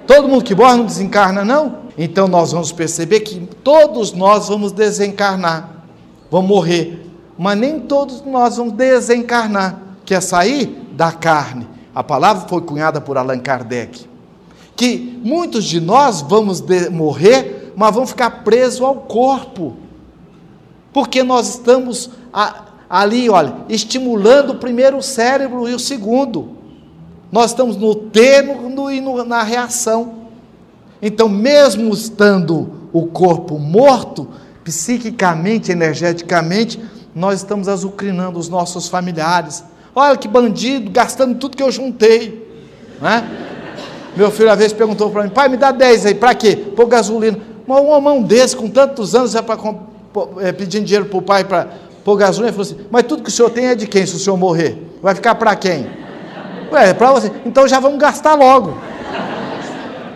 Todo mundo que morre não desencarna, não? Então nós vamos perceber que todos nós vamos desencarnar, vamos morrer, mas nem todos nós vamos desencarnar, que é sair da carne. A palavra foi cunhada por Allan Kardec. Que muitos de nós vamos morrer, mas vamos ficar presos ao corpo, porque nós estamos ali, olha, estimulando primeiro o cérebro e o segundo. Nós estamos no termo e no, na reação. Então, mesmo estando o corpo morto, psiquicamente, energeticamente, nós estamos azucrinando os nossos familiares. Olha que bandido, gastando tudo que eu juntei. Né? Meu filho, uma vez, perguntou para mim: pai, me dá 10 aí, para quê? Pôr gasolina. Uma, mão desse, com tantos anos, é para pedindo dinheiro para o pai para pôr gasolina, ele falou assim: Mas tudo que o senhor tem é de quem se o senhor morrer? Vai ficar para quem? Ué, para você. Então já vamos gastar logo.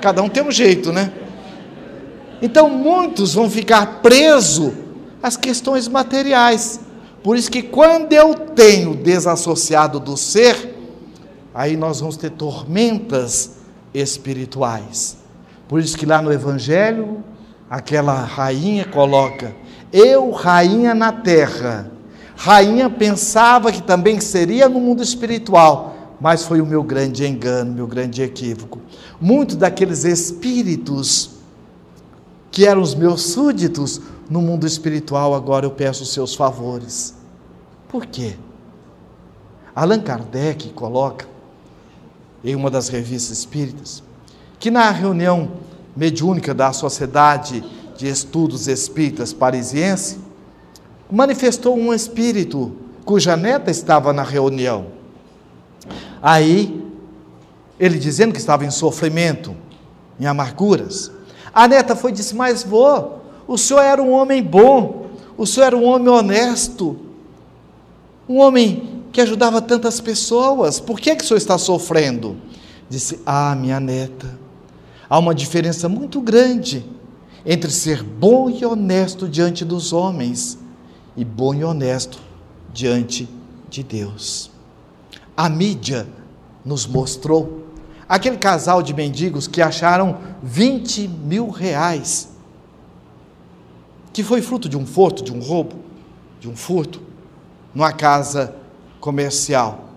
Cada um tem um jeito, né? Então muitos vão ficar presos às questões materiais. Por isso que quando eu tenho desassociado do ser, aí nós vamos ter tormentas espirituais. Por isso que lá no Evangelho, aquela rainha coloca: Eu, rainha na terra. Rainha pensava que também seria no mundo espiritual, mas foi o meu grande engano, meu grande equívoco. Muitos daqueles espíritos que eram os meus súditos no mundo espiritual, agora eu peço os seus favores. Por quê? Allan Kardec coloca em uma das revistas espíritas que na reunião mediúnica da Sociedade de Estudos Espíritas Parisiense manifestou um espírito cuja neta estava na reunião. Aí, ele dizendo que estava em sofrimento, em amarguras. A neta foi e disse: Mas vô, o senhor era um homem bom, o senhor era um homem honesto, um homem que ajudava tantas pessoas, por que, é que o senhor está sofrendo? Disse: Ah, minha neta, há uma diferença muito grande entre ser bom e honesto diante dos homens e bom e honesto diante de Deus. A mídia nos mostrou aquele casal de mendigos que acharam 20 mil reais, que foi fruto de um furto, de um roubo, de um furto, numa casa comercial.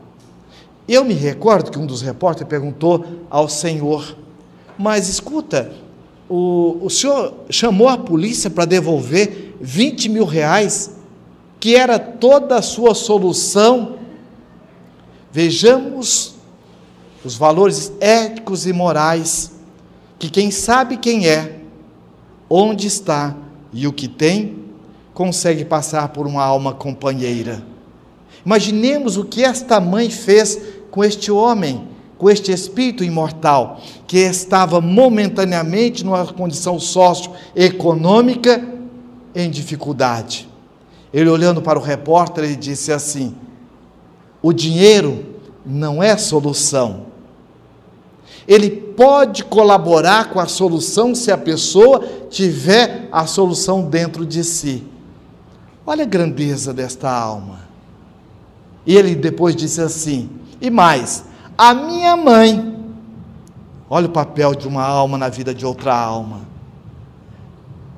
Eu me recordo que um dos repórteres perguntou ao senhor, mas escuta, o, o senhor chamou a polícia para devolver 20 mil reais que era toda a sua solução, vejamos os valores éticos e morais que quem sabe quem é, onde está e o que tem, consegue passar por uma alma companheira. Imaginemos o que esta mãe fez com este homem, com este espírito imortal, que estava momentaneamente numa condição socioeconômica em dificuldade. Ele olhando para o repórter, ele disse assim: O dinheiro não é solução. Ele pode colaborar com a solução se a pessoa tiver a solução dentro de si. Olha a grandeza desta alma. E ele depois disse assim: E mais, a minha mãe, olha o papel de uma alma na vida de outra alma,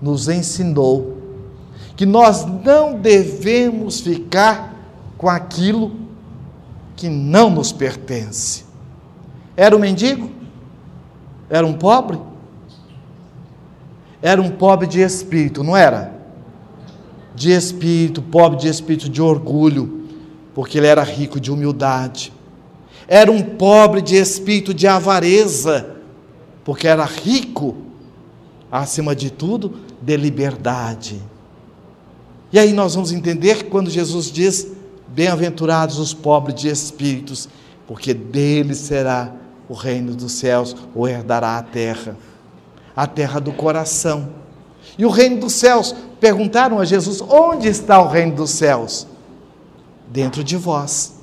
nos ensinou que nós não devemos ficar com aquilo que não nos pertence. Era um mendigo? Era um pobre? Era um pobre de espírito, não era? De espírito, pobre de espírito de orgulho, porque ele era rico de humildade. Era um pobre de espírito de avareza, porque era rico, acima de tudo, de liberdade. E aí nós vamos entender que quando Jesus diz: Bem-aventurados os pobres de espíritos, porque deles será o reino dos céus, ou herdará a terra, a terra do coração. E o reino dos céus, perguntaram a Jesus: onde está o reino dos céus? Dentro de vós.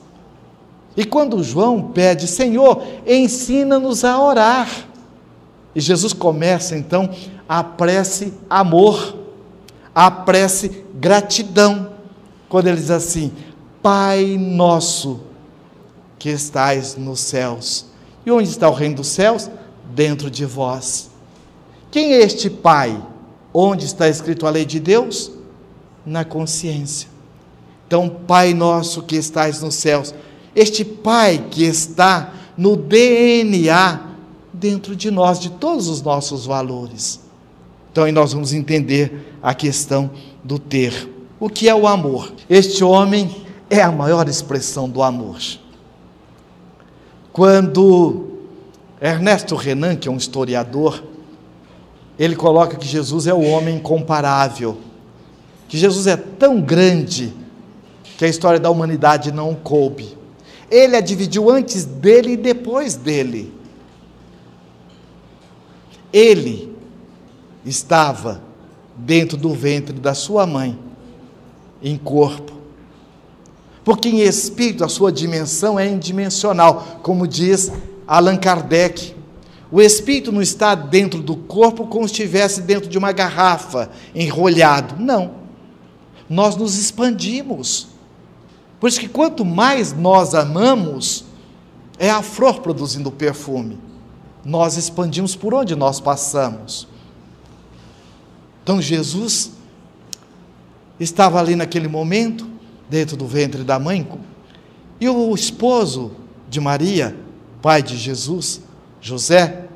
E quando João pede, Senhor, ensina-nos a orar. E Jesus começa então a prece amor a prece gratidão, quando ele diz assim: Pai nosso que estais nos céus. E onde está o reino dos céus? Dentro de vós. Quem é este Pai? Onde está escrito a lei de Deus? Na consciência. Então, Pai nosso que estais nos céus, este Pai que está no DNA dentro de nós, de todos os nossos valores. Então aí nós vamos entender a questão do ter. O que é o amor? Este homem é a maior expressão do amor. Quando Ernesto Renan, que é um historiador, ele coloca que Jesus é o homem incomparável, que Jesus é tão grande que a história da humanidade não coube. Ele a dividiu antes dele e depois dele. Ele estava dentro do ventre da sua mãe, em corpo. Porque em espírito a sua dimensão é indimensional, como diz Allan Kardec. O espírito não está dentro do corpo como se estivesse dentro de uma garrafa, enrolhado. Não. Nós nos expandimos. Por isso que quanto mais nós amamos, é a flor produzindo perfume. Nós expandimos por onde nós passamos. Então Jesus estava ali naquele momento, dentro do ventre da mãe, e o esposo de Maria, pai de Jesus, José,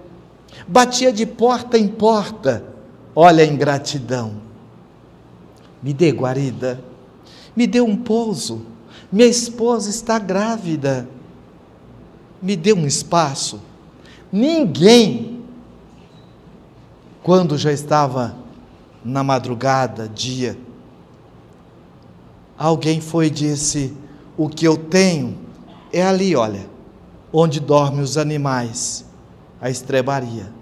batia de porta em porta. Olha a ingratidão. Me dê guarida, me dê um pouso. Minha esposa está grávida. Me dê um espaço. Ninguém, quando já estava na madrugada, dia, alguém foi e disse: O que eu tenho é ali, olha, onde dormem os animais, a estrebaria.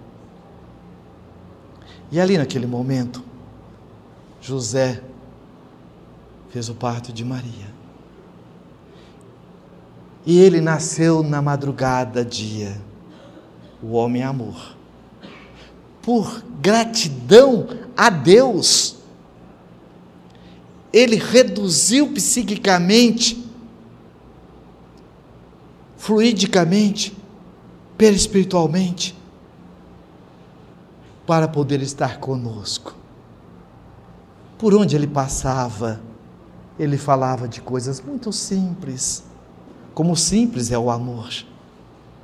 E ali naquele momento, José fez o parto de Maria. E ele nasceu na madrugada, dia, o homem amor. Por gratidão a Deus, ele reduziu psiquicamente, fluidicamente, perispiritualmente, para poder estar conosco. Por onde ele passava, ele falava de coisas muito simples, como simples é o amor,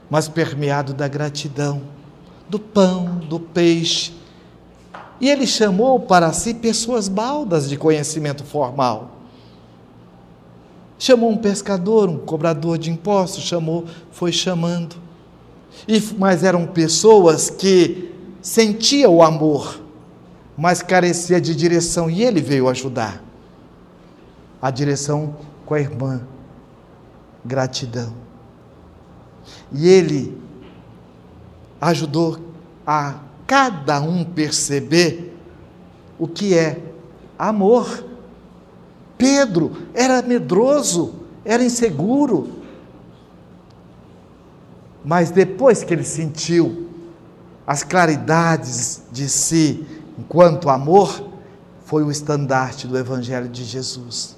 mas permeado da gratidão, do pão, do peixe. E ele chamou para si pessoas baldas de conhecimento formal. Chamou um pescador, um cobrador de impostos, chamou, foi chamando. E, mas eram pessoas que sentia o amor, mas carecia de direção e ele veio ajudar. A direção com a irmã, gratidão. E ele ajudou a cada um perceber o que é amor. Pedro era medroso, era inseguro, mas depois que ele sentiu as claridades de si enquanto amor, foi o estandarte do Evangelho de Jesus.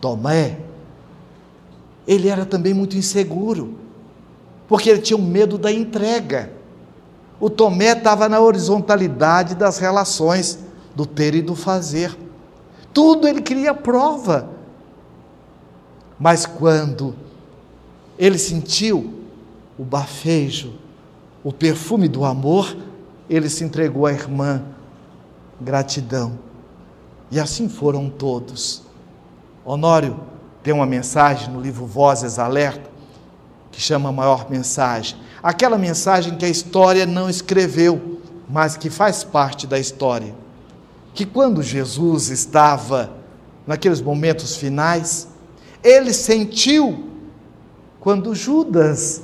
Tomé, ele era também muito inseguro, porque ele tinha um medo da entrega. O Tomé estava na horizontalidade das relações, do ter e do fazer. Tudo ele queria prova. Mas quando ele sentiu o bafejo, o perfume do amor, ele se entregou à irmã, gratidão. E assim foram todos. Honório tem uma mensagem no livro Vozes Alerta, que chama maior mensagem. Aquela mensagem que a história não escreveu, mas que faz parte da história. Que quando Jesus estava naqueles momentos finais, ele sentiu quando Judas,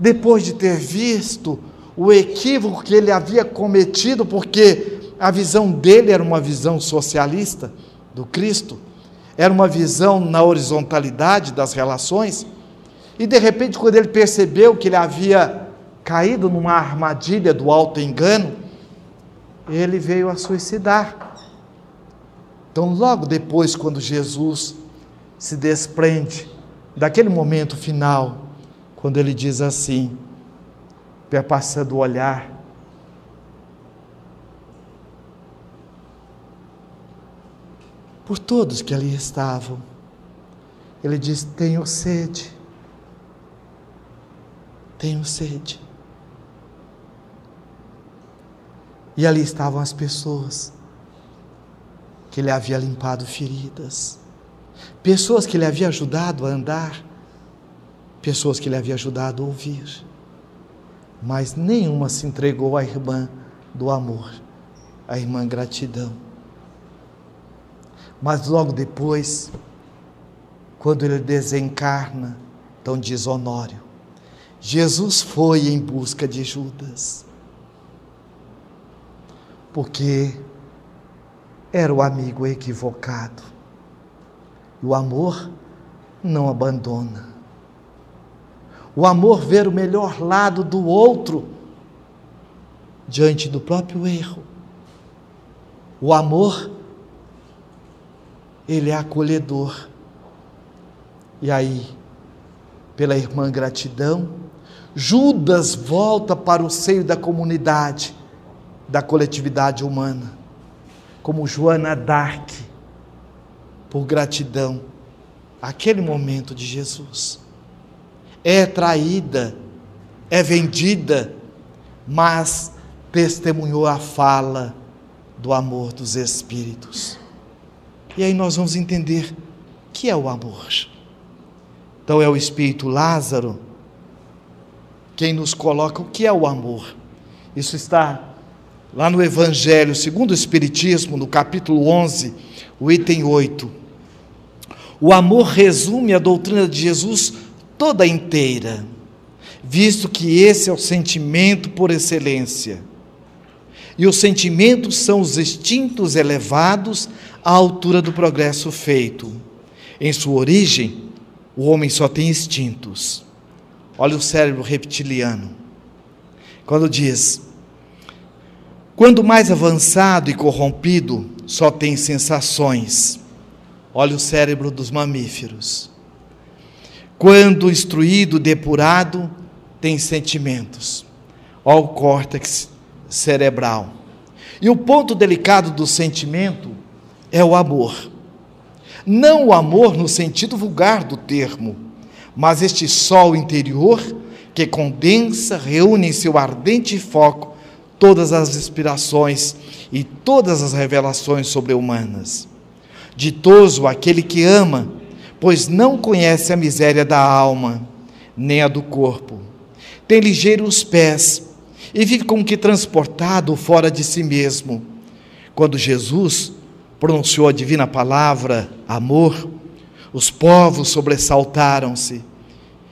depois de ter visto o equívoco que ele havia cometido, porque a visão dele era uma visão socialista do Cristo, era uma visão na horizontalidade das relações, e de repente, quando ele percebeu que ele havia caído numa armadilha do alto engano, ele veio a suicidar. Então, logo depois, quando Jesus se desprende daquele momento final, quando ele diz assim: perpassando o olhar. Por todos que ali estavam, ele diz: Tenho sede, tenho sede. E ali estavam as pessoas que ele havia limpado feridas, pessoas que ele havia ajudado a andar, pessoas que ele havia ajudado a ouvir. Mas nenhuma se entregou à irmã do amor, à irmã gratidão. Mas logo depois, quando ele desencarna, diz Honório, Jesus foi em busca de Judas, porque era o amigo equivocado. O amor não abandona. O amor ver o melhor lado do outro diante do próprio erro. O amor, ele é acolhedor. E aí, pela irmã gratidão, Judas volta para o seio da comunidade, da coletividade humana, como Joana Dark, por gratidão àquele momento de Jesus. É traída, é vendida, mas testemunhou a fala do amor dos Espíritos. E aí nós vamos entender que é o amor. Então é o Espírito Lázaro quem nos coloca o que é o amor. Isso está lá no Evangelho, segundo o Espiritismo, no capítulo 11, o item 8. O amor resume a doutrina de Jesus toda inteira, visto que esse é o sentimento por excelência e os sentimentos são os instintos elevados à altura do progresso feito. Em sua origem, o homem só tem instintos. Olha o cérebro reptiliano. Quando diz: quando mais avançado e corrompido, só tem sensações. Olha o cérebro dos mamíferos. Quando instruído, depurado, tem sentimentos. Olha o córtex cerebral. E o ponto delicado do sentimento é o amor. Não o amor no sentido vulgar do termo, mas este sol interior que condensa, reúne em seu ardente foco todas as inspirações e todas as revelações sobre-humanas. Ditoso aquele que ama, pois não conhece a miséria da alma, nem a do corpo. Tem ligeiros pés e vive como que transportado fora de si mesmo. Quando Jesus pronunciou a divina palavra, amor, os povos sobressaltaram-se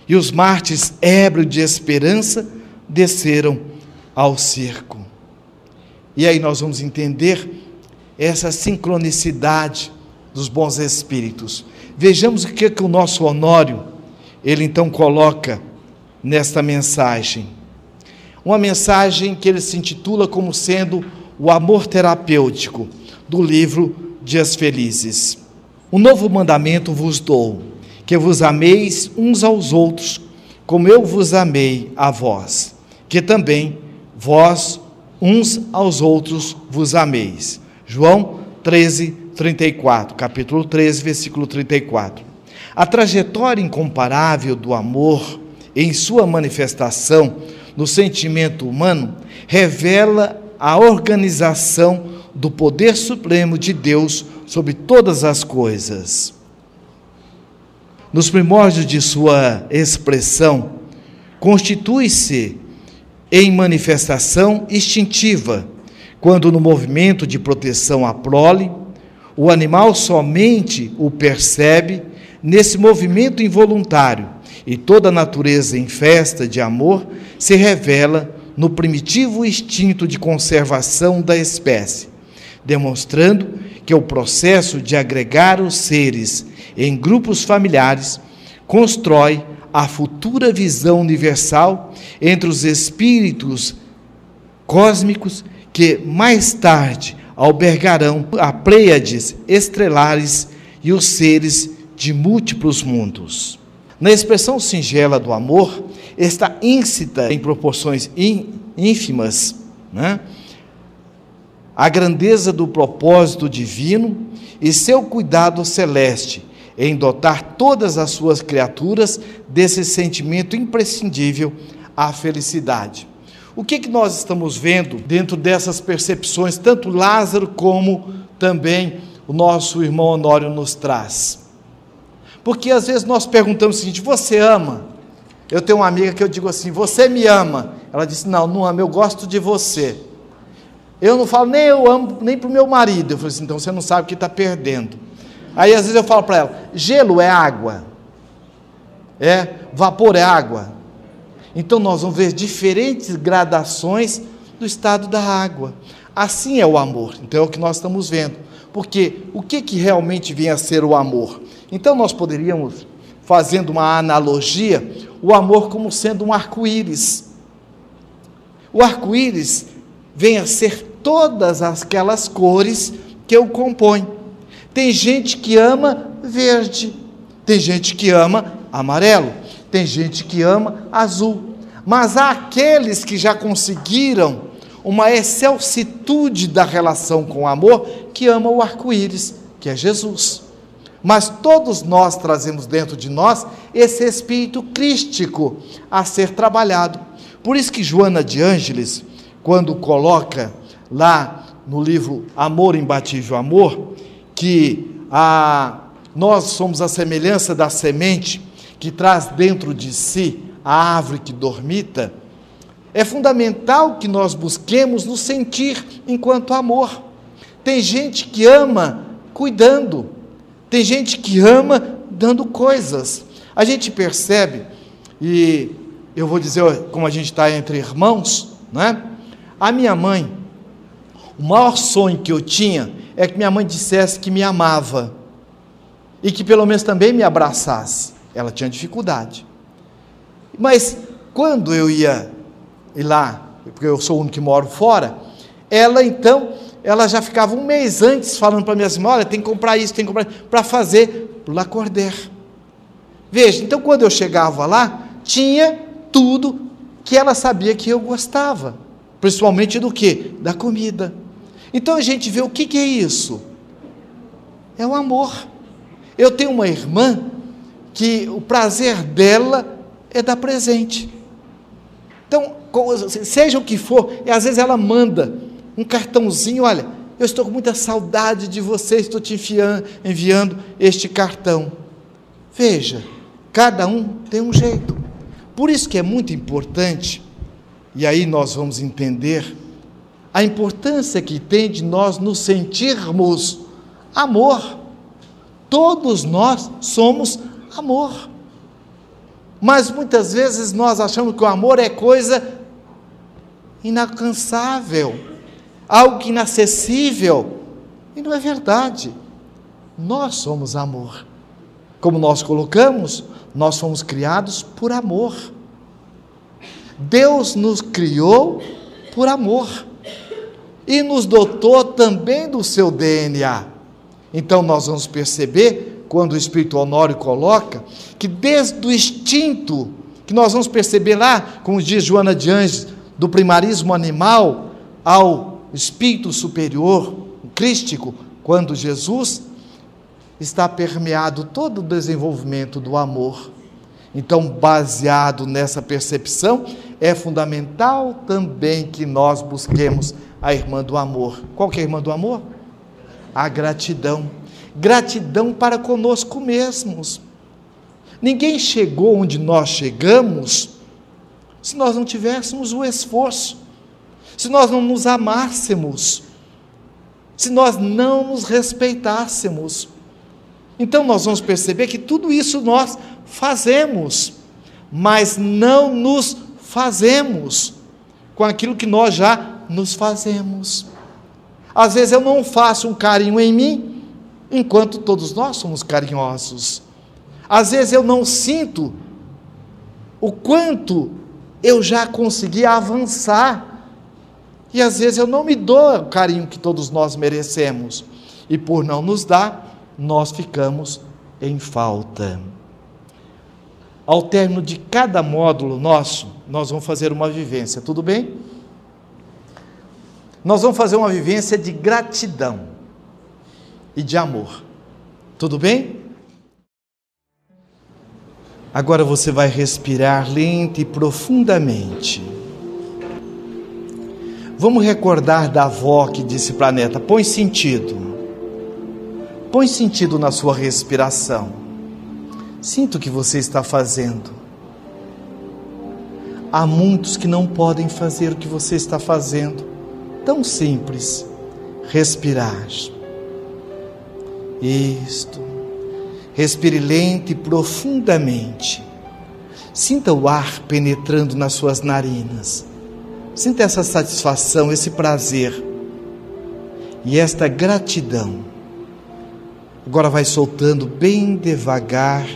e os mártires, ébrios de esperança, desceram ao circo. E aí nós vamos entender essa sincronicidade dos bons espíritos. Vejamos o que, é que o nosso Honório, ele então coloca nesta mensagem uma mensagem que ele se intitula como sendo o amor terapêutico do livro Dias Felizes. Um novo mandamento vos dou, que vos ameis uns aos outros, como eu vos amei a vós, que também vós uns aos outros vos ameis. João 13, 34, capítulo 13, versículo 34. A trajetória incomparável do amor em sua manifestação no sentimento humano revela a organização do poder supremo de Deus sobre todas as coisas. Nos primórdios de sua expressão, constitui-se em manifestação instintiva, quando no movimento de proteção à prole, o animal somente o percebe nesse movimento involuntário e toda a natureza em festa de amor se revela no primitivo instinto de conservação da espécie, demonstrando que o processo de agregar os seres em grupos familiares constrói a futura visão universal entre os espíritos cósmicos que mais tarde albergarão a Pleiades estrelares e os seres de múltiplos mundos. Na expressão singela do amor, está íncita em proporções ínfimas né? A grandeza do propósito divino e seu cuidado celeste em dotar todas as suas criaturas desse sentimento imprescindível à felicidade. O que, que nós estamos vendo dentro dessas percepções, tanto Lázaro como também o nosso irmão Honório nos traz? Porque às vezes nós perguntamos o seguinte: você ama? Eu tenho uma amiga que eu digo assim: você me ama? Ela disse: não, não amo, eu gosto de você. Eu não falo nem eu amo, nem para o meu marido. Eu falei assim: então você não sabe o que está perdendo. Aí às vezes eu falo para ela: gelo é água, é vapor é água. Então nós vamos ver diferentes gradações do estado da água. Assim é o amor. Então é o que nós estamos vendo. Porque o que, que realmente vem a ser o amor? Então nós poderíamos, fazendo uma analogia, o amor como sendo um arco-íris. O arco-íris vem a ser todas aquelas cores que o compõem. Tem gente que ama verde, tem gente que ama amarelo, tem gente que ama azul. Mas há aqueles que já conseguiram uma excelsitude da relação com o amor que ama o arco-íris, que é Jesus. Mas todos nós trazemos dentro de nós esse espírito crístico a ser trabalhado. Por isso que Joana de Ângeles, quando coloca lá no livro Amor Imbatível Amor, que a, nós somos a semelhança da semente que traz dentro de si a árvore que dormita, é fundamental que nós busquemos nos sentir enquanto amor. Tem gente que ama cuidando, tem gente que ama dando coisas. A gente percebe, e eu vou dizer como a gente está entre irmãos, né? A minha mãe, o maior sonho que eu tinha é que minha mãe dissesse que me amava e que pelo menos também me abraçasse. Ela tinha dificuldade. Mas quando eu ia ir lá, porque eu sou o único que moro fora, ela então, ela já ficava um mês antes falando para mim assim: olha, tem que comprar isso, tem que comprar para fazer Lacordaire. Veja, então quando eu chegava lá, tinha tudo que ela sabia que eu gostava, principalmente do que? Da comida. Então a gente vê o que, que é isso? É o amor. Eu tenho uma irmã que o prazer dela é dar presente. Então, seja o que for, e às vezes ela manda um cartãozinho, olha, eu estou com muita saudade de você, estou te enviando este cartão. Veja, cada um tem um jeito. Por isso que é muito importante, e aí nós vamos entender a importância que tem de nós nos sentirmos amor. Todos nós somos amor. Mas muitas vezes nós achamos que o amor é coisa inalcançável, algo inacessível. E não é verdade. Nós somos amor. Como nós colocamos, nós fomos criados por amor. Deus nos criou por amor e nos dotou também do seu DNA. Então nós vamos perceber quando o Espírito Honório coloca, que desde o instinto, que nós vamos perceber lá, como diz Joana de Anjos, do primarismo animal ao espírito superior, crístico, quando Jesus está permeado todo o desenvolvimento do amor. Então, baseado nessa percepção, é fundamental também que nós busquemos a irmã do amor. Qual que é a irmã do amor? A gratidão gratidão para conosco mesmos. Ninguém chegou onde nós chegamos se nós não tivéssemos o esforço, se nós não nos amássemos, se nós não nos respeitássemos. Então nós vamos perceber que tudo isso nós fazemos, mas não nos fazemos com aquilo que nós já nos fazemos. Às vezes eu não faço um carinho em mim, enquanto todos nós somos carinhosos. Às vezes eu não sinto o quanto eu já consegui avançar, e às vezes eu não me dou o carinho que todos nós merecemos, e por não nos dar, nós ficamos em falta. Ao término de cada módulo nosso, nós vamos fazer uma vivência, tudo bem? Nós vamos fazer uma vivência de gratidão e de amor. Tudo bem? Agora você vai respirar lento e profundamente. Vamos recordar da avó que disse para a neta: põe sentido. Põe sentido na sua respiração. Sinta o que você está fazendo. Há muitos que não podem fazer o que você está fazendo. Tão simples. Respirar. Isto. Respire lento e profundamente. Sinta o ar penetrando nas suas narinas. Sinta essa satisfação, esse prazer e esta gratidão. Agora vai soltando bem devagar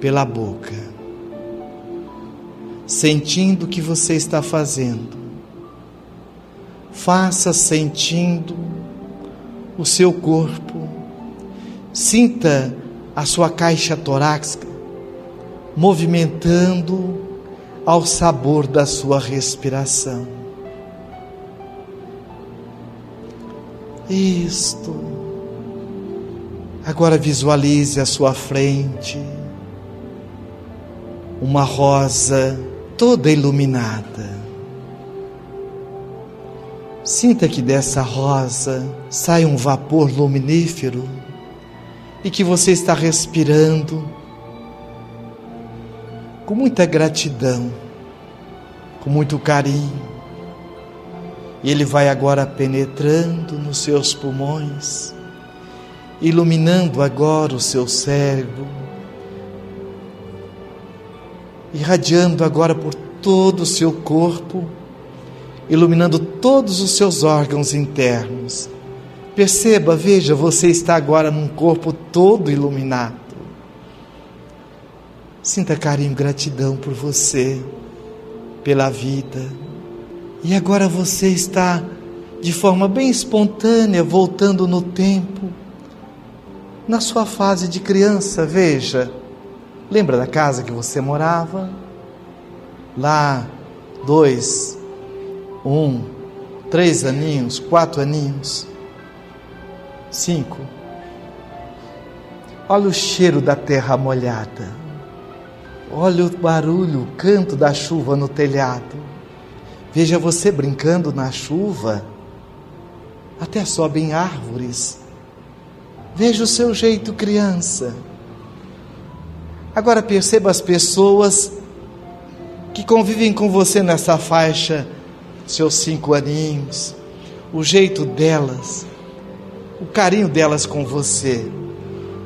pela boca, sentindo o que você está fazendo. Faça sentindo o seu corpo. Sinta a sua caixa torácica movimentando ao sabor da sua respiração. Isto. Agora visualize à sua frente uma rosa toda iluminada. Sinta que dessa rosa sai um vapor luminífero e que você está respirando com muita gratidão, com muito carinho. E ele vai agora penetrando nos seus pulmões, iluminando agora o seu cérebro, irradiando agora por todo o seu corpo, iluminando todos os seus órgãos internos Perceba, veja, você está agora num corpo todo iluminado. Sinta carinho e gratidão por você, pela vida. E agora você está de forma bem espontânea, voltando no tempo, na sua fase de criança, veja. Lembra da casa que você morava? Lá, dois, um, três aninhos, quatro aninhos. Cinco. Olha o cheiro da terra molhada. Olha o barulho, o canto da chuva no telhado. Veja você brincando na chuva. Até sobem árvores. Veja o seu jeito criança. Agora perceba as pessoas que convivem com você nessa faixa, seus cinco aninhos, o jeito delas o carinho delas com você.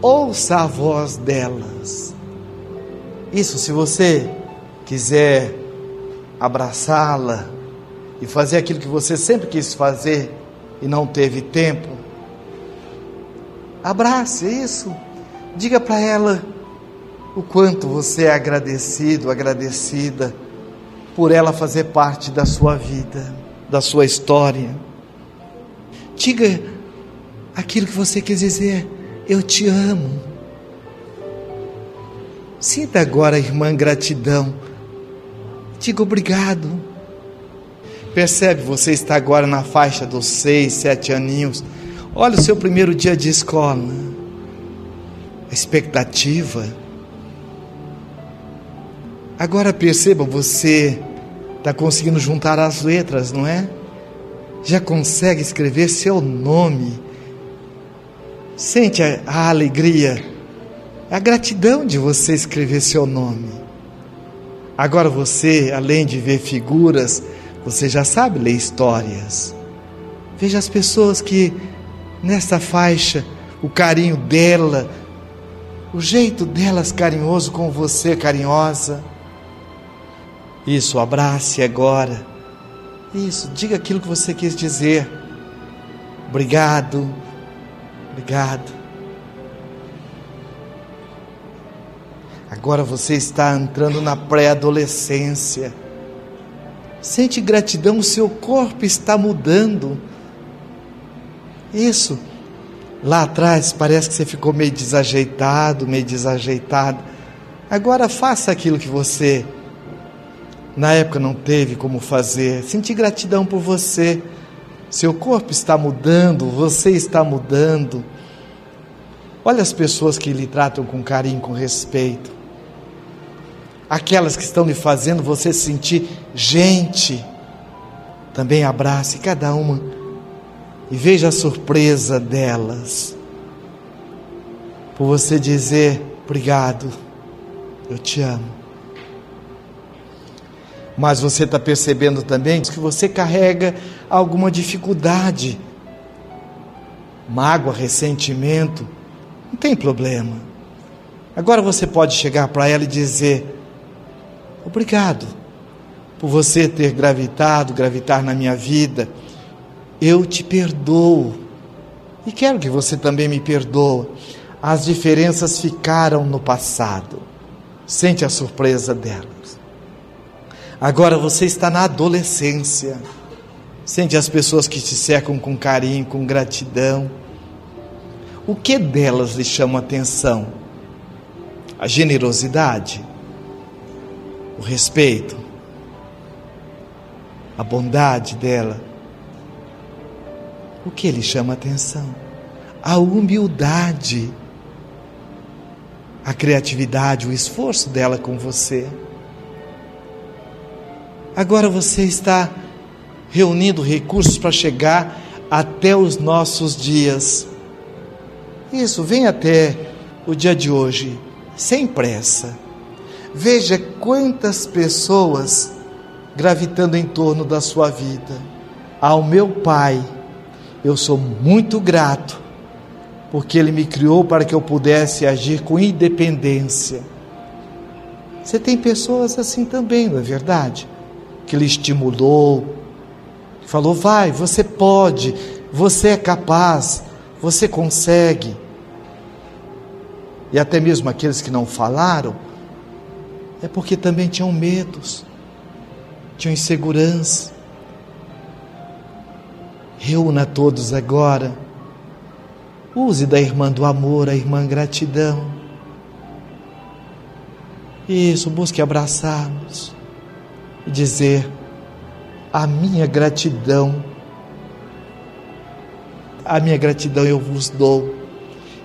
Ouça a voz delas. Isso, se você quiser abraçá-la e fazer aquilo que você sempre quis fazer e não teve tempo, abrace isso. Diga para ela o quanto você é agradecido, agradecida por ela fazer parte da sua vida, da sua história. Diga aquilo que você quer dizer, eu te amo. Sinta agora, irmã, gratidão. Diga obrigado. Percebe, você está agora na faixa dos seis, sete aninhos. Olha o seu primeiro dia de escola. A expectativa. Agora perceba, você está conseguindo juntar as letras, não é? Já consegue escrever seu nome Sente a, a alegria, a gratidão de você escrever seu nome. Agora você, além de ver figuras, você já sabe ler histórias. Veja as pessoas que nessa faixa, o carinho dela, o jeito delas carinhoso com você, carinhosa. Isso, abrace agora. Isso, diga aquilo que você quis dizer. Obrigado Obrigado. Agora você está entrando na pré-adolescência. Sente gratidão, o seu corpo está mudando. Isso. Lá atrás parece que você ficou meio desajeitado, meio desajeitado. Agora faça aquilo que você na época não teve como fazer. Sente gratidão por você. Seu corpo está mudando, você está mudando. Olha as pessoas que lhe tratam com carinho, com respeito. Aquelas que estão lhe fazendo você sentir gente. Também abrace cada uma e veja a surpresa delas. Por você dizer obrigado, eu te amo. Mas você está percebendo também que você carrega alguma dificuldade, mágoa, ressentimento, não tem problema. Agora você pode chegar para ela e dizer: Obrigado por você ter gravitado, gravitar na minha vida. Eu te perdoo. E quero que você também me perdoe. As diferenças ficaram no passado. Sente a surpresa delas. Agora você está na adolescência. Sente as pessoas que te cercam com carinho, com gratidão. O que delas lhe chama atenção? A generosidade, o respeito, a bondade dela. O que lhe chama atenção? A humildade, a criatividade, o esforço dela com você. Agora você está reunindo recursos para chegar até os nossos dias. Isso, vem até o dia de hoje, sem pressa. Veja quantas pessoas gravitando em torno da sua vida. Ao meu Pai, eu sou muito grato, porque Ele me criou para que eu pudesse agir com independência. Você tem pessoas assim também, não é verdade? Que lhe estimulou, Falou: vai, você pode, você é capaz, você consegue. E até mesmo aqueles que não falaram, é porque também tinham medos, tinham insegurança. Reúna todos agora. Use da irmã do amor, a irmã gratidão. Isso, busque abraçar-nos e dizer: a minha gratidão. A minha gratidão eu vos dou.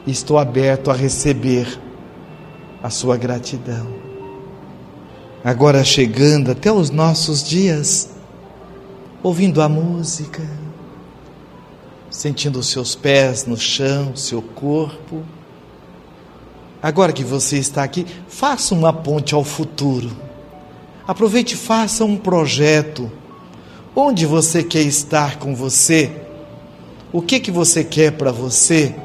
Estou aberto a receber a sua gratidão. Agora chegando até os nossos dias, ouvindo a música, sentindo os seus pés no chão, seu corpo. Agora que você está aqui, faça uma ponte ao futuro. Aproveite e faça um projeto Onde você quer estar com você? O que que você quer para você?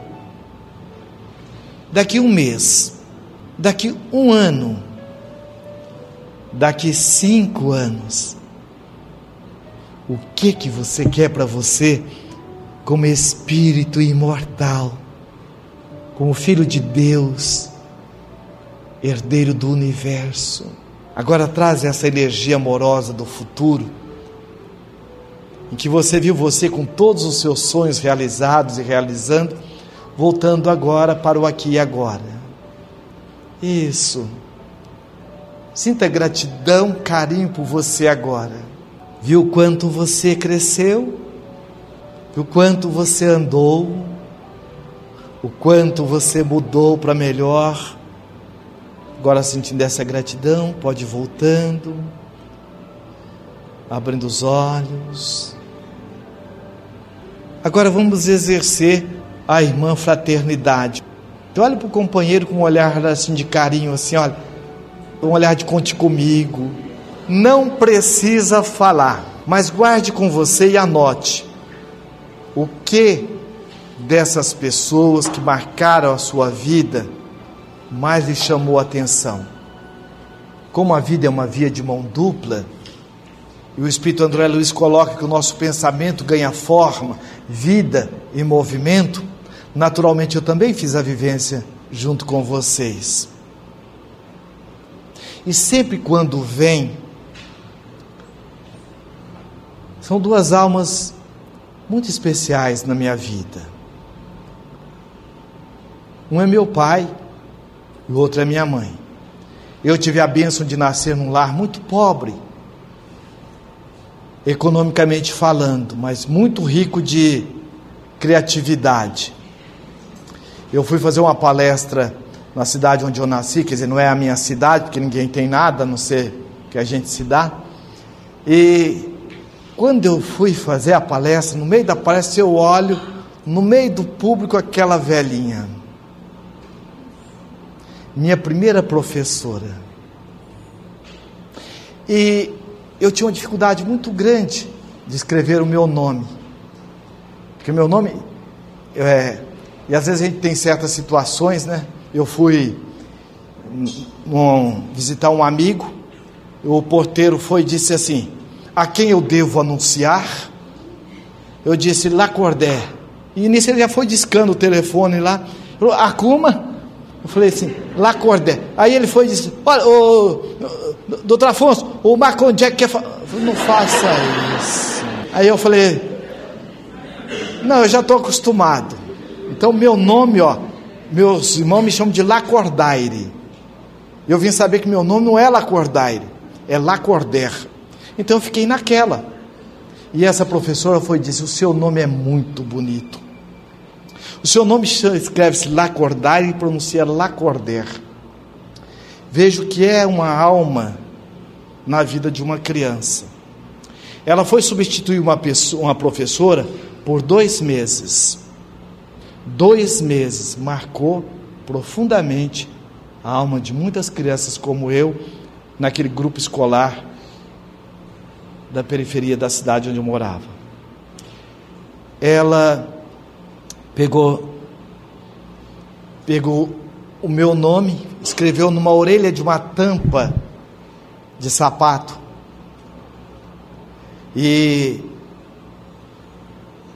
Daqui um mês, daqui um ano, daqui cinco anos. O que que você quer para você como espírito imortal, como filho de Deus, herdeiro do universo? Agora traz essa energia amorosa do futuro em que você viu você com todos os seus sonhos realizados e realizando, voltando agora para o aqui e agora. Isso. Sinta gratidão, carinho por você agora. Viu quanto você cresceu? Viu quanto você andou? O quanto você mudou para melhor? Agora sentindo essa gratidão, pode ir voltando, abrindo os olhos. Agora vamos exercer a irmã fraternidade. Então, olha para o companheiro com um olhar assim de carinho, assim, olha, um olhar de conte comigo. Não precisa falar, mas guarde com você e anote o que dessas pessoas que marcaram a sua vida mais lhe chamou a atenção. Como a vida é uma via de mão dupla, e o Espírito André Luiz coloca que o nosso pensamento ganha forma, vida e movimento. Naturalmente, eu também fiz a vivência junto com vocês. E sempre quando vem, são duas almas muito especiais na minha vida. Um é meu pai e o outro é minha mãe. Eu tive a bênção de nascer num lar muito pobre economicamente falando, mas muito rico de criatividade. Eu fui fazer uma palestra na cidade onde eu nasci, quer dizer, não é a minha cidade, porque ninguém tem nada, a não ser que a gente se dá. E quando eu fui fazer a palestra, no meio da palestra eu olho, no meio do público, aquela velhinha. Minha primeira professora. E eu tinha uma dificuldade muito grande de escrever o meu nome. Porque o meu nome. É, e às vezes a gente tem certas situações, né? Eu fui um, visitar um amigo, o porteiro foi e disse assim: A quem eu devo anunciar? Eu disse Lacordé. E nisso ele já foi discando o telefone lá. Falou, Acuma? Eu falei assim, Lacordé. Aí ele foi e disse: Olha, o, doutor Afonso, o Marcon Jack quer falar. Não faça isso. Aí eu falei: Não, eu já estou acostumado. Então, meu nome, ó, meus irmãos me chamam de Lacordaire. Eu vim saber que meu nome não é Lacordaire, é Lacorder. Então eu fiquei naquela. E essa professora foi disse: O seu nome é muito bonito. O seu nome escreve-se Lacordaire e pronuncia Lacorder. Vejo que é uma alma na vida de uma criança. Ela foi substituir uma, pessoa, uma professora por dois meses. Dois meses marcou profundamente a alma de muitas crianças como eu, naquele grupo escolar da periferia da cidade onde eu morava. Ela pegou pegou o meu nome, escreveu numa orelha de uma tampa de sapato e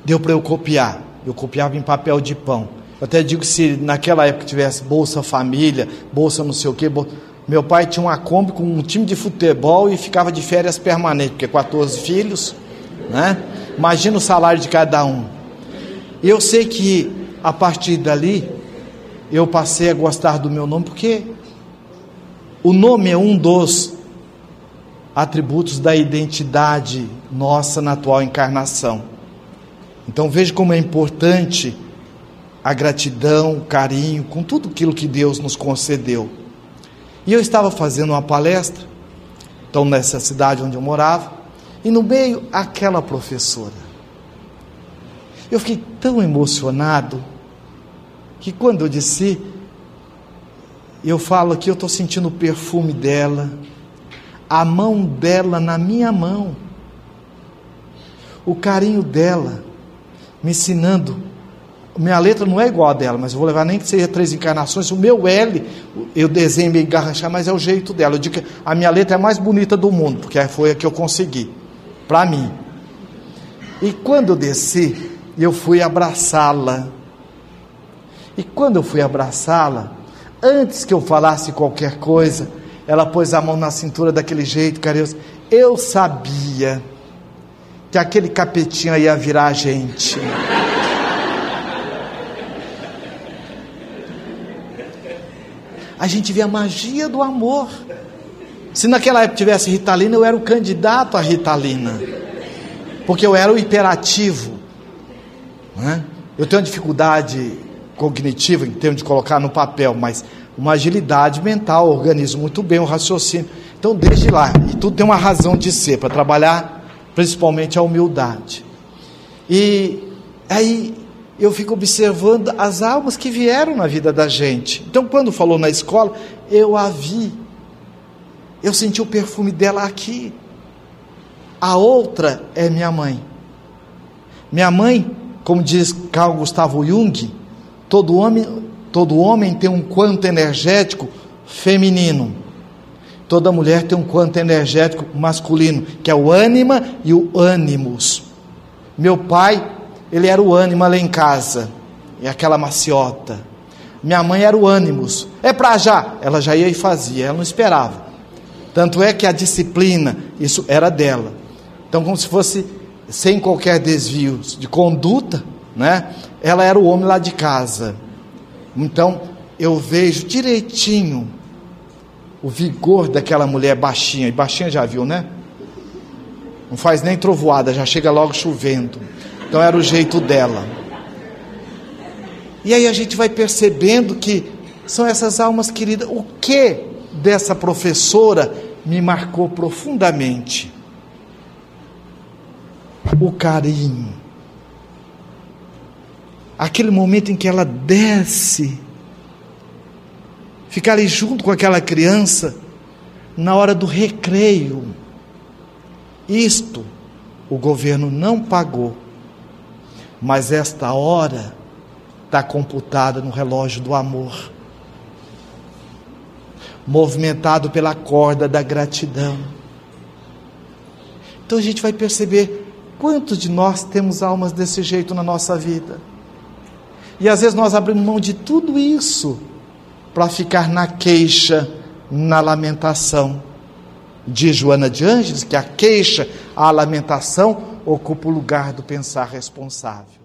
deu para eu copiar. Eu copiava em papel de pão. Eu até digo que se naquela época tivesse Bolsa Família, Bolsa não sei o quê, bolsa... meu pai tinha uma Kombi com um time de futebol e ficava de férias permanente, porque 14 filhos, né? Imagina o salário de cada um. Eu sei que a partir dali eu passei a gostar do meu nome, porque o nome é um dos atributos da identidade nossa na atual encarnação. Então veja como é importante a gratidão, o carinho, com tudo aquilo que Deus nos concedeu. E eu estava fazendo uma palestra, então nessa cidade onde eu morava, e no meio aquela professora. Eu fiquei tão emocionado que quando eu disse, eu falo aqui, eu estou sentindo o perfume dela, a mão dela na minha mão, o carinho dela, me ensinando. Minha letra não é igual a dela, mas eu vou levar nem que seja três encarnações. O meu L, eu desenho meio garranchar, mas é o jeito dela. Eu digo que a minha letra é a mais bonita do mundo, porque foi a que eu consegui, para mim. E quando eu desci, eu fui abraçá-la. E quando eu fui abraçá-la, antes que eu falasse qualquer coisa, ela pôs a mão na cintura daquele jeito, carinhoso. Eu sabia que aquele capetinho ia virar a gente. A gente vê a magia do amor. Se naquela época tivesse Ritalina, eu era o candidato a Ritalina. Porque eu era o hiperativo. Né? Eu tenho uma dificuldade cognitiva em termos de colocar no papel, mas uma agilidade mental, organizo muito bem o raciocínio. Então, desde lá, e tudo tem uma razão de ser, para trabalhar principalmente a humildade. E aí eu fico observando as almas que vieram na vida da gente. Então, quando falou na escola, eu a vi, eu senti o perfume dela aqui. A outra é minha mãe. Minha mãe, como diz Carl Gustavo Jung, todo homem Todo homem tem um quanto energético feminino. Toda mulher tem um quanto energético masculino, que é o ânima e o ânimos. Meu pai, ele era o ânima lá em casa, e aquela maciota. Minha mãe era o ânimos. É para já. Ela já ia e fazia, ela não esperava. Tanto é que a disciplina, isso era dela. Então, como se fosse sem qualquer desvio de conduta, né? Ela era o homem lá de casa. Então, eu vejo direitinho o vigor daquela mulher baixinha. E baixinha já viu, né? Não faz nem trovoada, já chega logo chovendo. Então era o jeito dela. E aí a gente vai percebendo que são essas almas queridas. O que dessa professora me marcou profundamente? O carinho aquele momento em que ela desce, ficar ali junto com aquela criança, na hora do recreio. Isto o governo não pagou, mas esta hora está computada no relógio do amor, movimentado pela corda da gratidão. Então a gente vai perceber quantos de nós temos almas desse jeito na nossa vida E às vezes nós abrimos mão de tudo isso para ficar na queixa, na lamentação. Diz Joana de Ângeles que a queixa, a lamentação, ocupa o lugar do pensar responsável.